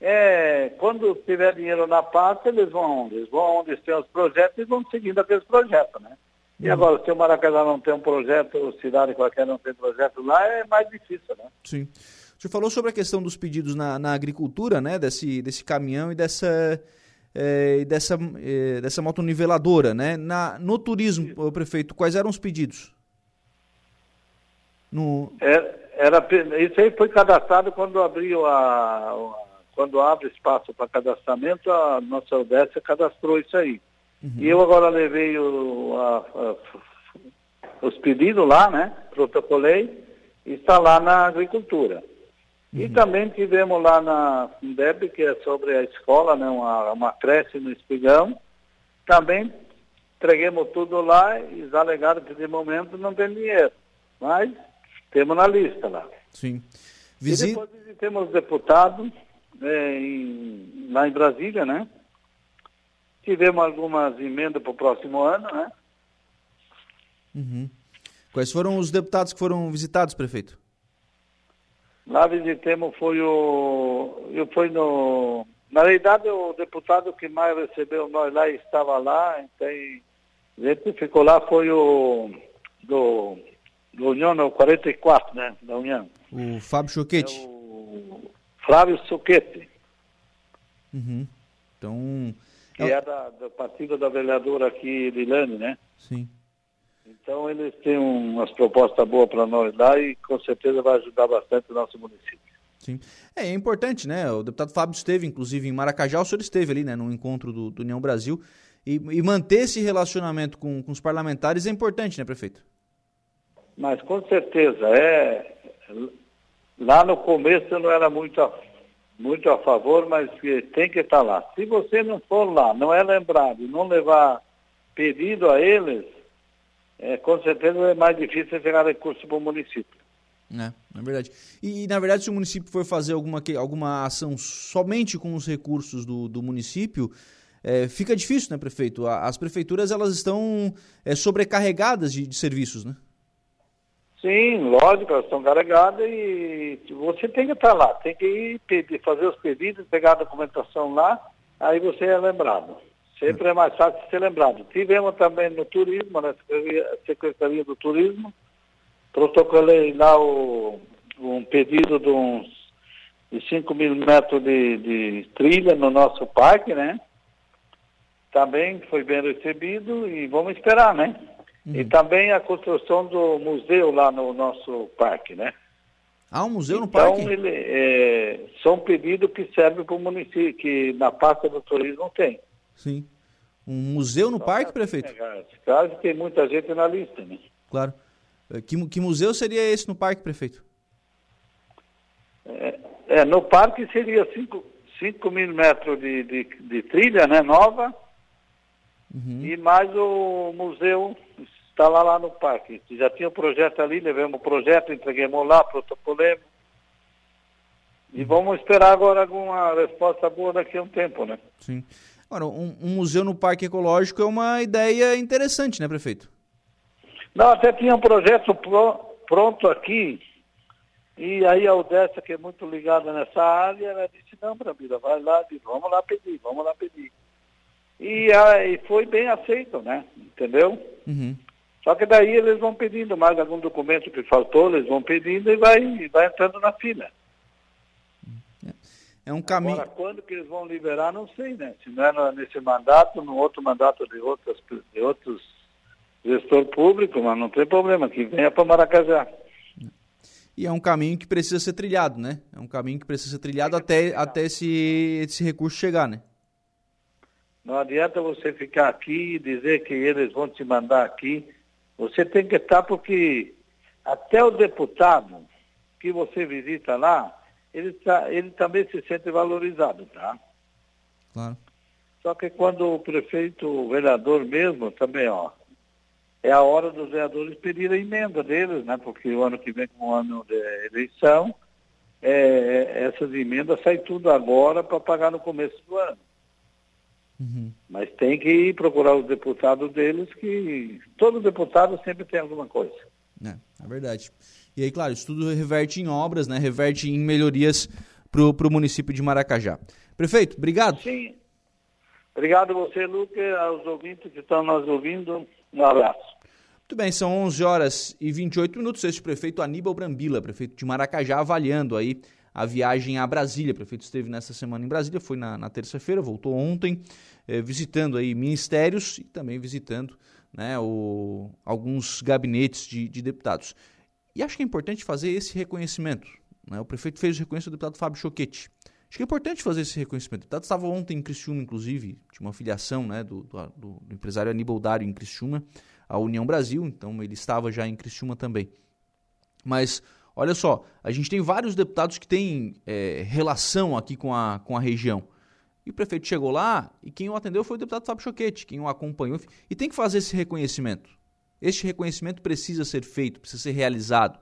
é, quando tiver dinheiro na pasta, eles vão onde? Eles vão onde tem os projetos e vão seguindo aqueles projetos, né? E uhum. agora, se o Maracajá não tem um projeto, cidade qualquer não tem projeto lá, é mais difícil, né? Sim. O senhor falou sobre a questão dos pedidos na, na agricultura, né? Desse, desse caminhão e dessa, é, dessa, é, dessa motoniveladora, né? Na, no turismo, prefeito, quais eram os pedidos? No... Era, era, isso aí foi cadastrado quando abriu a, a quando abre espaço para cadastramento, a nossa Odessa cadastrou isso aí. Uhum. E eu agora levei o, a, a, os pedidos lá, né? Protocolei e está lá na agricultura. E também tivemos lá na Fundeb, que é sobre a escola, né? Uma, uma creche no Espigão. Também entreguemos tudo lá e eles alegaram que de momento não tem dinheiro. Mas temos na lista lá. Sim. E depois visitemos deputados é, em, lá em Brasília, né? Tivemos algumas emendas para o próximo ano, né? Uhum. Quais foram os deputados que foram visitados, prefeito? Lá visitemos foi o. Eu fui no. Na realidade, o deputado que mais recebeu nós lá estava lá, então a gente ficou lá foi o do, do União 44, né? Da União. O Fábio Choquete. É o Flávio Choquete. Uhum. Então. Que é, é da, do partido da vereadora aqui, Lilane, né? Sim. Então eles têm umas propostas boas para nós lá e com certeza vai ajudar bastante o nosso município. Sim. É, é, importante, né? O deputado Fábio esteve, inclusive, em Maracajá, o senhor esteve ali, né, no encontro do, do União Brasil. E, e, manter esse relacionamento com, com os parlamentares é importante, né, prefeito? Mas com certeza, é. Lá no começo eu não era muito a, muito a favor, mas tem que estar lá. Se você não for lá, não é lembrado, não levar pedido a eles, é, com certeza é mais difícil chegar recurso para o município. É, é verdade. E, e, na verdade, se o município for fazer alguma, alguma ação somente com os recursos do, do município, é, fica difícil, né, prefeito? As prefeituras elas estão é, sobrecarregadas de, de, serviços, né? Sim, lógico, elas estão carregadas e você tem que estar lá, tem que ir pedir, fazer os pedidos, pegar a documentação lá, aí você é lembrado. Sempre é mais fácil ser lembrado. Tivemos também no turismo, na Secretaria do Turismo, protocolei lá o, um pedido de uns de 5 mil metros de, de trilha no nosso parque, né? Também foi bem recebido e vamos esperar, né? Uhum. E também a construção do museu lá no nosso parque, né? Ah, um museu então, no parque? Então, ele, é, são pedidos que servem para o município, que na pasta do turismo tem. Sim. Um museu no parque, prefeito? Caso tem muita gente na lista, né? Claro. Eh, que, que museu seria esse no parque, prefeito? É, é no parque seria 5 mil metros de, de, de, trilha, né, nova. Uhum. E mais o museu está lá, lá no parque. Já tinha o um projeto ali, levamos o projeto, entreguemos lá, protocolemos. E uhum. vamos esperar agora alguma resposta boa daqui a um tempo, né? Sim. Agora, um, um, museu no Parque Ecológico é uma ideia interessante, né, prefeito? Não, até tinha um projeto pro, pronto aqui, e aí a Odessa, que é muito ligada nessa área, ela disse, não, Bramila, vai lá, vamos lá pedir, vamos lá pedir. E aí foi bem aceito, né? Entendeu? Uhum. Só que daí eles vão pedindo mais algum documento que faltou, eles vão pedindo e vai, vai entrando na fila. É um caminho. Agora, quando que eles vão liberar, não sei, né? Se não é nesse mandato, no outro mandato de, outras, de outros gestor público, mas não tem problema, que venha para Maracajá. E é um caminho que precisa ser trilhado, né? É um caminho que precisa ser trilhado até, até esse, esse recurso chegar, né? Não adianta você ficar aqui e dizer que eles vão te mandar aqui. Você tem que estar porque até o deputado que você visita lá, ele, tá, ele também se sente valorizado, tá? Claro. Só que quando o prefeito, o vereador mesmo, também, ó, é a hora dos vereadores pedir a emenda deles, né? Porque o ano que vem, com o ano de eleição, é, essas emendas saem tudo agora para pagar no começo do ano. Uhum. Mas tem que ir procurar os deputados deles, que todo deputado sempre tem alguma coisa. É, verdade. E aí, claro, isso tudo reverte em obras, né? Reverte em melhorias para o município de Maracajá. Prefeito, obrigado. Sim. Obrigado a você, Lucas, aos ouvintes que estão nos ouvindo. Um abraço. Muito bem, são 11 horas e 28 minutos. Este prefeito Aníbal Brambila, prefeito de Maracajá, avaliando aí a viagem a Brasília. O prefeito esteve nessa semana em Brasília, foi na, na terça-feira, voltou ontem, eh, visitando aí ministérios e também visitando né, o, alguns gabinetes de, de deputados. E acho que é importante fazer esse reconhecimento. Né? O prefeito fez o reconhecimento do deputado Fábio Choquete. Acho que é importante fazer esse reconhecimento. O deputado estava ontem em Criciúma, inclusive, tinha uma filiação né, do, do, do, empresário Aníbal Dário em Criciúma, a União Brasil, então ele estava já em Criciúma também. Mas olha só, a gente tem vários deputados que têm é, relação aqui com a, com a região. E o prefeito chegou lá e quem o atendeu foi o deputado Fábio Choquete, quem o acompanhou. E tem que fazer esse reconhecimento. Este reconhecimento precisa ser feito, precisa ser realizado.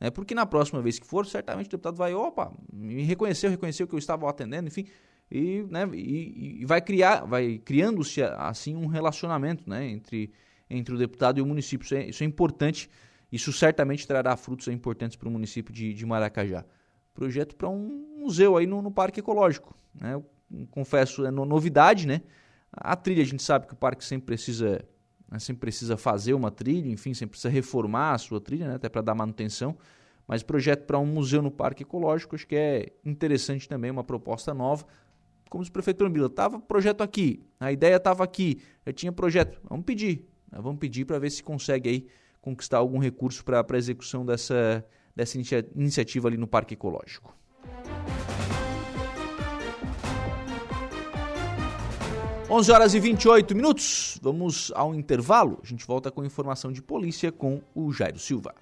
Né? Porque na próxima vez que for, certamente o deputado vai, opa, me reconheceu, reconheceu que eu estava atendendo, enfim. E, né, e, e vai criar, vai criando-se assim um relacionamento né, entre, entre o deputado e o município. Isso é, isso é importante, isso certamente trará frutos importantes para o município de, de Maracajá. Projeto para um museu aí no, no Parque Ecológico. Né? Confesso, é novidade, né? A trilha, a gente sabe que o parque sempre precisa, né, sempre precisa fazer uma trilha, enfim, sempre precisa reformar a sua trilha, né? até para dar manutenção. Mas projeto para um museu no Parque Ecológico, acho que é interessante também, uma proposta nova. Como o prefeito Bila, estava projeto aqui, a ideia estava aqui, já tinha projeto, vamos pedir, né? vamos pedir para ver se consegue aí conquistar algum recurso para a execução dessa, dessa iniciativa ali no Parque Ecológico. 11 horas e 28 minutos. Vamos ao intervalo. A gente volta com informação de polícia com o Jairo Silva.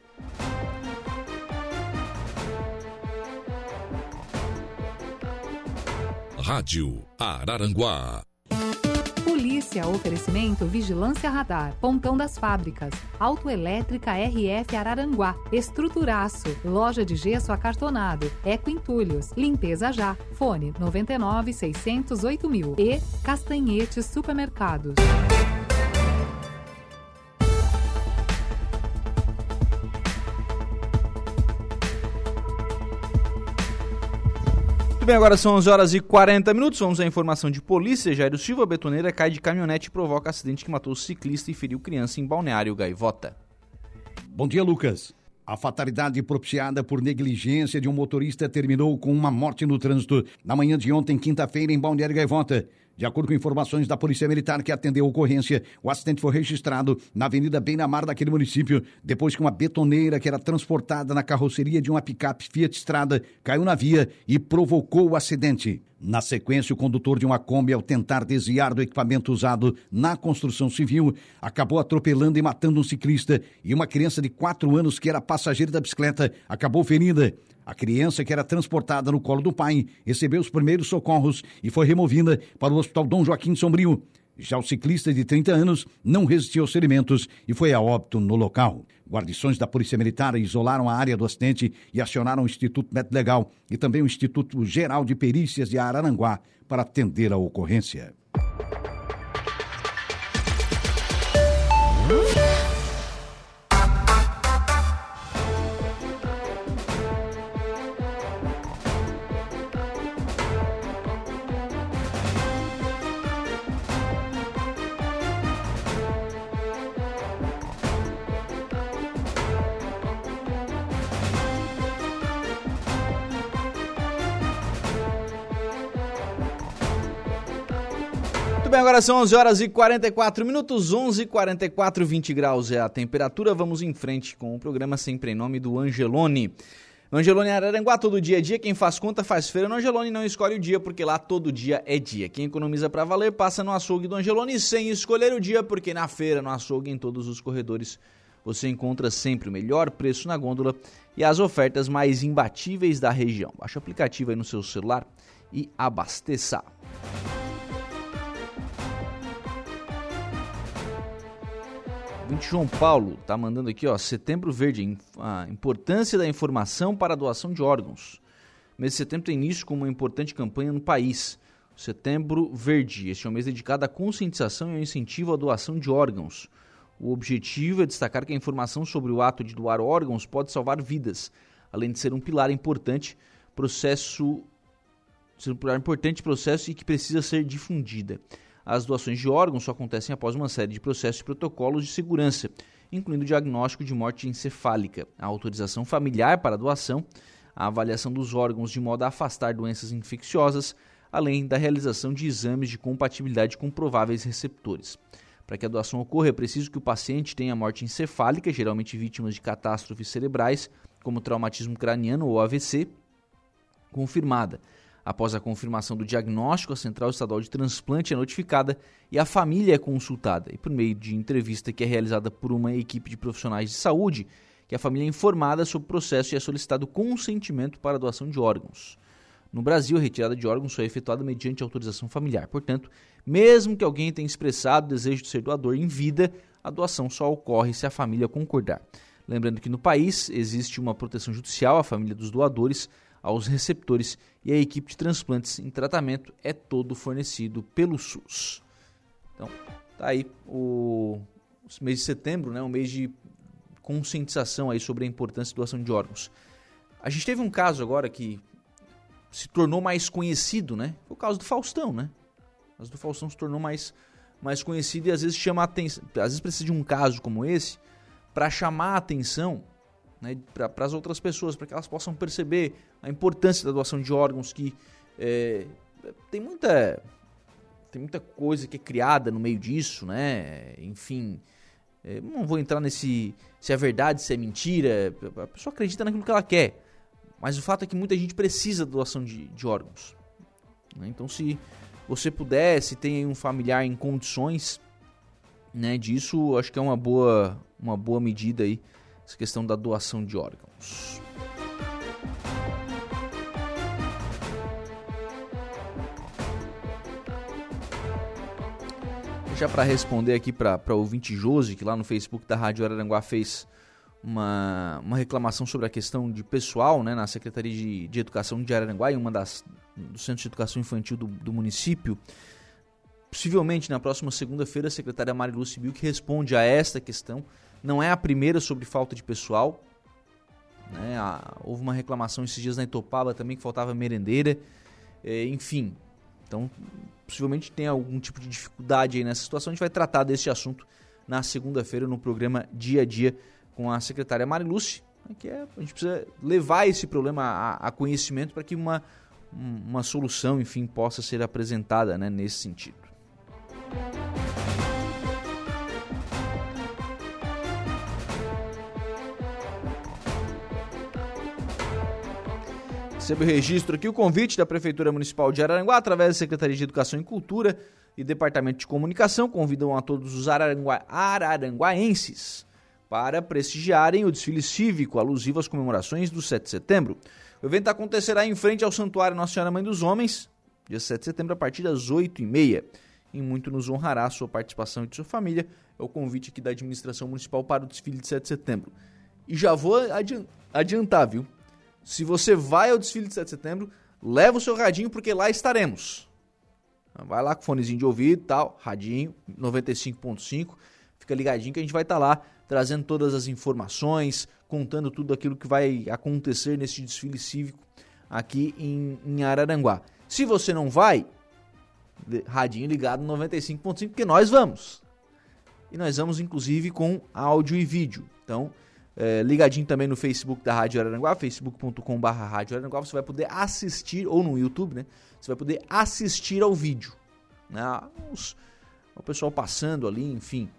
Rádio Araranguá Polícia, oferecimento Vigilância Radar, Pontão das Fábricas, Autoelétrica RF Araranguá, Estruturaço, Loja de Gesso Acartonado, Eco Entulhos, Limpeza Já, Fone 99 608 mil e Castanhetes Supermercados. Bem, agora são 11 horas e 40 minutos. Vamos à informação de polícia. Jairo Silva, betoneira, cai de caminhonete e provoca acidente que matou ciclista e feriu criança em Balneário Gaivota. Bom dia, Lucas. A fatalidade propiciada por negligência de um motorista terminou com uma morte no trânsito na manhã de ontem, quinta-feira, em Balneário Gaivota. De acordo com informações da Polícia Militar que atendeu a ocorrência, o acidente foi registrado na Avenida Beira-Mar daquele município, depois que uma betoneira que era transportada na carroceria de uma picape Fiat Strada caiu na via e provocou o acidente. Na sequência, o condutor de uma Kombi, ao tentar desviar do equipamento usado na construção civil, acabou atropelando e matando um ciclista e uma criança de 4 anos que era passageira da bicicleta acabou ferida. A criança, que era transportada no colo do pai, recebeu os primeiros socorros e foi removida para o Hospital Dom Joaquim Sombrio. Já o ciclista de 30 anos não resistiu aos ferimentos e foi a óbito no local. Guardições da Polícia Militar isolaram a área do acidente e acionaram o Instituto Médico Legal e também o Instituto Geral de Perícias de Araranguá para atender a ocorrência. Agora são 11 horas e 44 minutos, 11 e 44, 20 graus é a temperatura. Vamos em frente com o programa sempre em nome do Angelone. Angelone Araranguá, todo dia é dia. Quem faz conta faz feira no Angelone não escolhe o dia, porque lá todo dia é dia. Quem economiza para valer passa no açougue do Angelone sem escolher o dia, porque na feira, no açougue, em todos os corredores, você encontra sempre o melhor preço na gôndola e as ofertas mais imbatíveis da região. Baixe o aplicativo aí no seu celular e abasteça. 20 João Paulo tá mandando aqui, ó, Setembro Verde, a importância da informação para a doação de órgãos. O mês de setembro tem início com uma importante campanha no país. Setembro Verde, este é um mês dedicado à conscientização e ao incentivo à doação de órgãos. O objetivo é destacar que a informação sobre o ato de doar órgãos pode salvar vidas, além de ser um pilar importante processo ser um pilar importante processo e que precisa ser difundida. As doações de órgãos só acontecem após uma série de processos e protocolos de segurança, incluindo o diagnóstico de morte encefálica, a autorização familiar para a doação, a avaliação dos órgãos de modo a afastar doenças infecciosas, além da realização de exames de compatibilidade com prováveis receptores. Para que a doação ocorra, é preciso que o paciente tenha morte encefálica, geralmente vítimas de catástrofes cerebrais, como traumatismo craniano ou AVC, confirmada Após a confirmação do diagnóstico, a Central Estadual de Transplante é notificada e a família é consultada. E por meio de entrevista que é realizada por uma equipe de profissionais de saúde, que a família é informada sobre o processo e é solicitado consentimento para a doação de órgãos. No Brasil, a retirada de órgãos só é efetuada mediante autorização familiar. Portanto, mesmo que alguém tenha expressado o desejo de ser doador em vida, a doação só ocorre se a família concordar. Lembrando que no país existe uma proteção judicial à família dos doadores, aos receptores e a equipe de transplantes em tratamento é todo fornecido pelo SUS. Então, tá aí o, o mês de setembro, né, um mês de conscientização aí sobre a importância da doação de órgãos. A gente teve um caso agora que se tornou mais conhecido, né? Foi o caso do Faustão, né? O caso do Faustão se tornou mais, mais conhecido e às vezes chama atenção. Às vezes precisa de um caso como esse para chamar a atenção né, para as outras pessoas, para que elas possam perceber a importância da doação de órgãos, que é, tem muita tem muita coisa que é criada no meio disso, né? Enfim, é, não vou entrar nesse se é verdade, se é mentira. A pessoa acredita naquilo que ela quer. Mas o fato é que muita gente precisa da doação de, de órgãos. Né? Então, se você puder, se tem um familiar em condições né, disso, acho que é uma boa, uma boa medida aí essa questão da doação de órgãos. Já para responder aqui para o ouvinte Josi, que lá no Facebook da Rádio Araranguá fez uma, uma reclamação sobre a questão de pessoal né, na Secretaria de, de Educação de Araranguá, em uma das do Centro de Educação Infantil do, do município. Possivelmente na próxima segunda-feira a secretária Mariluce Bill que responde a esta questão não é a primeira sobre falta de pessoal. Né? houve uma reclamação esses dias na Itopaba também que faltava merendeira. É, enfim, então possivelmente tem algum tipo de dificuldade aí nessa situação. A gente vai tratar desse assunto na segunda-feira no programa Dia a Dia com a secretária Mariluce. Né? Que é, a gente precisa levar esse problema a, a conhecimento para que uma, uma solução, enfim, possa ser apresentada né, nesse sentido. Recebe o registro aqui o convite da Prefeitura Municipal de Araranguá, através da Secretaria de Educação e Cultura e Departamento de Comunicação, convidam a todos os Ararangua, araranguaenses para prestigiarem o desfile cívico alusivo às comemorações do 7 de setembro. O evento acontecerá em frente ao Santuário Nossa Senhora Mãe dos Homens, dia 7 de setembro, a partir das 8h30. E muito nos honrará a sua participação e de sua família. É o convite aqui da administração municipal para o desfile de 7 de setembro. E já vou adiantar, viu? Se você vai ao desfile de 7 de setembro, leva o seu radinho porque lá estaremos. Vai lá com fonezinho de ouvido e tal, radinho 95.5, fica ligadinho que a gente vai estar tá lá trazendo todas as informações, contando tudo aquilo que vai acontecer nesse desfile cívico aqui em, em Araranguá. Se você não vai, radinho ligado 95.5 porque nós vamos. E nós vamos inclusive com áudio e vídeo. Então, é, ligadinho também no Facebook da Rádio Araranguá, facebook.com.br você vai poder assistir, ou no YouTube, né? Você vai poder assistir ao vídeo. Né? Os, o pessoal passando ali, enfim,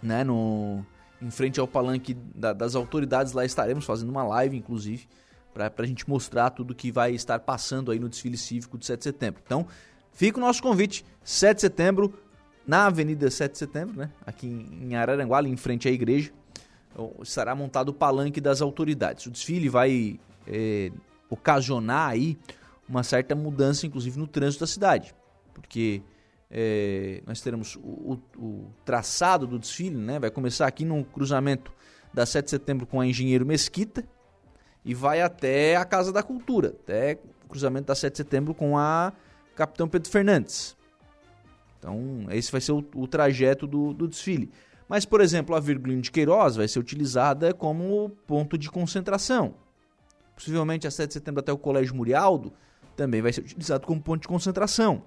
né? No, em frente ao palanque da, das autoridades, lá estaremos fazendo uma live, inclusive, para a gente mostrar tudo que vai estar passando aí no desfile cívico de 7 de setembro. Então, fica o nosso convite, 7 de setembro, na Avenida 7 de Setembro, né? Aqui em Araranguá, ali em frente à igreja estará montado o palanque das autoridades. O desfile vai é, ocasionar aí uma certa mudança, inclusive no trânsito da cidade, porque é, nós teremos o, o, o, traçado do desfile, né? Vai começar aqui no cruzamento da 7 de setembro com a Engenheiro Mesquita e vai até a Casa da Cultura, até o cruzamento da 7 de setembro com a Capitão Pedro Fernandes. Então, esse vai ser o, o trajeto do, do desfile. Mas, por exemplo, a Virgulino de Queiroz vai ser utilizada como ponto de concentração. Possivelmente a 7 de setembro até o Colégio Murialdo também vai ser utilizado como ponto de concentração.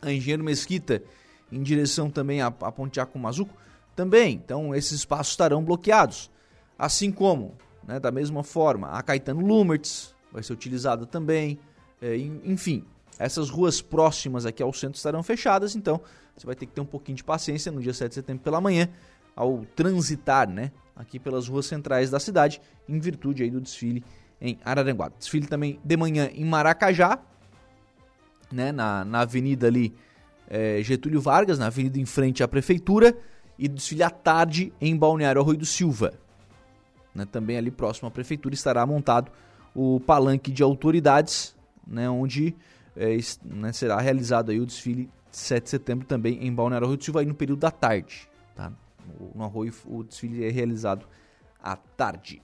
A Engenheiro Mesquita em direção também a, a Ponte Mazuco também. Então esses espaços estarão bloqueados. Assim como, né, da mesma forma, a Caetano Lumertz vai ser utilizada também. É, enfim, essas ruas próximas aqui ao centro estarão fechadas, então você vai ter que ter um pouquinho de paciência no dia 7 de setembro pela manhã, ao transitar, né, aqui pelas ruas centrais da cidade, em virtude aí do desfile em Araranguá. Desfile também de manhã em Maracajá, né, na, na avenida ali é, Getúlio Vargas, na avenida em frente à prefeitura, e desfile à tarde em Balneário Arroio do Silva. Né, também ali próximo à prefeitura estará montado o palanque de autoridades, né, onde é, né, será realizado aí o desfile 7 de setembro também em Balneário Arroio do Silva, aí no período da tarde. Tá? No Arroio o desfile é realizado à tarde.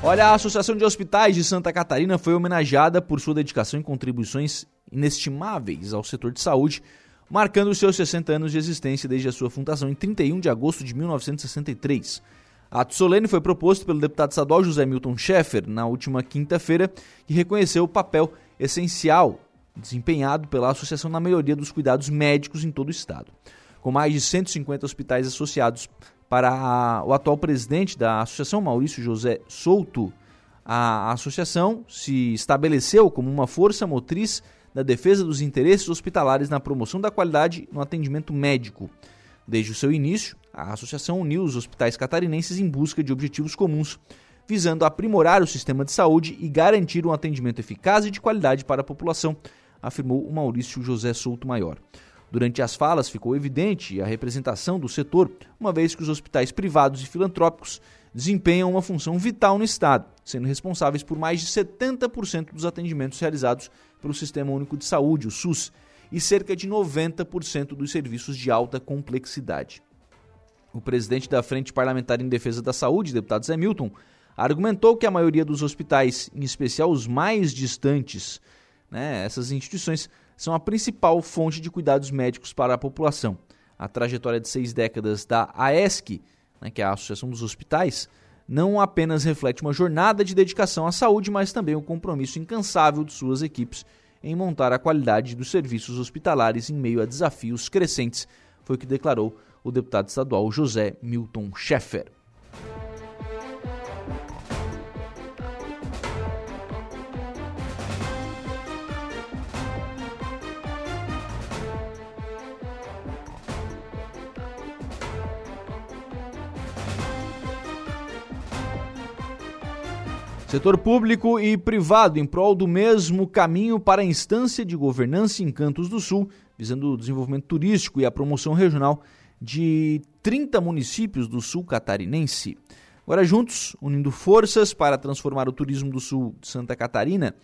Olha, a Associação de Hospitais de Santa Catarina foi homenageada por sua dedicação e contribuições inestimáveis ao setor de saúde, marcando seus 60 anos de existência desde a sua fundação em 31 de agosto de 1963. Ato solene foi proposto pelo deputado estadual José Milton Schaeffer na última quinta-feira, que reconheceu o papel essencial desempenhado pela associação na melhoria dos cuidados médicos em todo o estado. Com mais de 150 hospitais associados para a, o atual presidente da associação, Maurício José Souto, a associação se estabeleceu como uma força motriz da defesa dos interesses hospitalares na promoção da qualidade no atendimento médico. Desde o seu início, a associação uniu os hospitais catarinenses em busca de objetivos comuns, visando aprimorar o sistema de saúde e garantir um atendimento eficaz e de qualidade para a população, afirmou o Maurício José Souto Maior. Durante as falas ficou evidente a representação do setor, uma vez que os hospitais privados e filantrópicos desempenham uma função vital no Estado, sendo responsáveis por mais de 70% dos atendimentos realizados pelo Sistema Único de Saúde, o SUS, e cerca de 90% dos serviços de alta complexidade. O presidente da Frente Parlamentar em Defesa da Saúde, deputado Zé Milton, argumentou que a maioria dos hospitais, em especial os mais distantes, né, essas instituições, são a principal fonte de cuidados médicos para a população. A trajetória de seis décadas da AESC, né, que é a Associação dos Hospitais, não apenas reflete uma jornada de dedicação à saúde, mas também o um compromisso incansável de suas equipes em montar a qualidade dos serviços hospitalares em meio a desafios crescentes, foi o que declarou o deputado estadual José Milton Schaeffer. Setor público e privado em prol do mesmo caminho para a instância de governança em Cantos do Sul, visando o desenvolvimento turístico e a promoção regional de 30 municípios do sul catarinense. Agora, juntos, unindo forças para transformar o turismo do sul de Santa Catarina,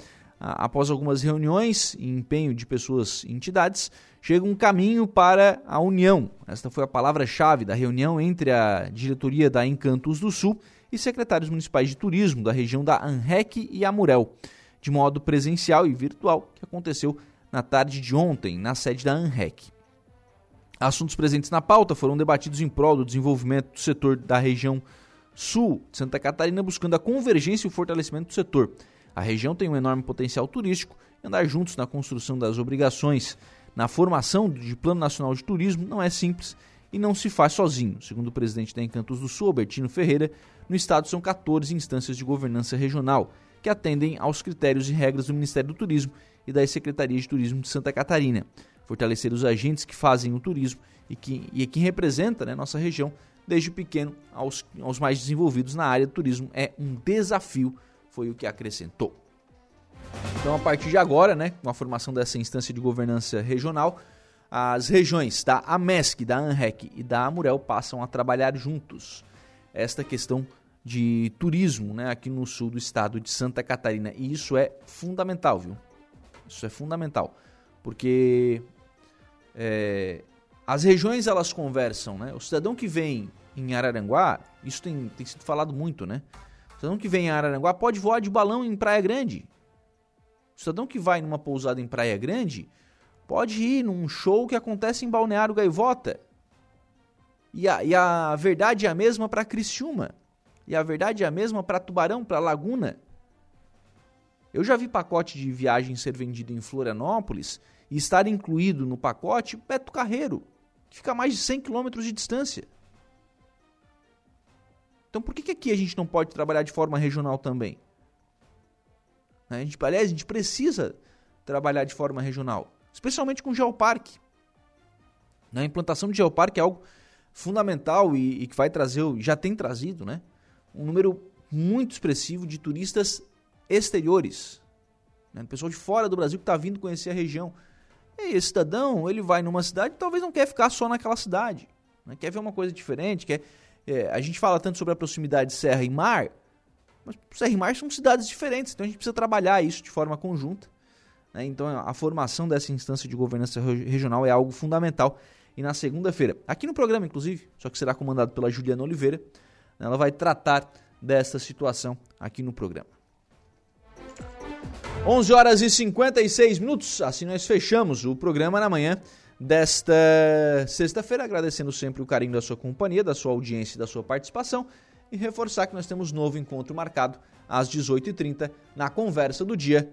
após algumas reuniões e empenho de pessoas e entidades, chega um caminho para a união. Esta foi a palavra-chave da reunião entre a diretoria da Encantos do Sul e secretários municipais de turismo da região da ANREC e Amurel, de modo presencial e virtual, que aconteceu na tarde de ontem, na sede da ANREC. Assuntos presentes na pauta foram debatidos em prol do desenvolvimento do setor da região sul de Santa Catarina, buscando a convergência e o fortalecimento do setor. A região tem um enorme potencial turístico e andar juntos na construção das obrigações na formação de Plano Nacional de Turismo não é simples e não se faz sozinho. Segundo o presidente da Encantos do Sul, Albertino Ferreira, no estado são 14 instâncias de governança regional que atendem aos critérios e regras do Ministério do Turismo e das Secretarias de Turismo de Santa Catarina. Fortalecer os agentes que fazem o turismo e que, e que representa né, nossa região, desde pequeno aos, aos mais desenvolvidos na área do turismo, é um desafio, foi o que acrescentou. Então, a partir de agora, né, com a formação dessa instância de governança regional, as regiões da AMESC, da ANREC e da AMUREL passam a trabalhar juntos esta questão de turismo né, aqui no sul do estado de Santa Catarina. E isso é fundamental, viu? Isso é fundamental. Porque é, as regiões elas conversam, né? O cidadão que vem em Araranguá, isso tem, tem sido falado muito, né? O cidadão que vem em Araranguá pode voar de balão em Praia Grande. O cidadão que vai numa pousada em Praia Grande pode ir num show que acontece em Balneário Gaivota. E a, e a verdade é a mesma para Criciúma. E a verdade é a mesma para Tubarão, para Laguna. Eu já vi pacote de viagem ser vendido em Florianópolis e estar incluído no pacote Beto Carreiro, que fica a mais de 100 quilômetros de distância. Então por que, que aqui a gente não pode trabalhar de forma regional também? A gente, aliás, a gente precisa trabalhar de forma regional, especialmente com geoparque. A implantação de geoparque é algo fundamental e, e que vai trazer, já tem trazido, né, um número muito expressivo de turistas exteriores. né? pessoal de fora do Brasil que está vindo conhecer a região. E esse cidadão, ele vai numa cidade talvez não quer ficar só naquela cidade. Né? Quer ver uma coisa diferente, quer... É, a gente fala tanto sobre a proximidade de serra e mar, mas serra e mar são cidades diferentes, então a gente precisa trabalhar isso de forma conjunta. Né? Então a formação dessa instância de governança regional é algo fundamental. E na segunda-feira, aqui no programa, inclusive, só que será comandado pela Juliana Oliveira, né? ela vai tratar dessa situação aqui no programa. 11 horas e 56 minutos, assim nós fechamos o programa na manhã desta sexta-feira, agradecendo sempre o carinho da sua companhia, da sua audiência e da sua participação e reforçar que nós temos novo encontro marcado às 18h30 na Conversa do Dia.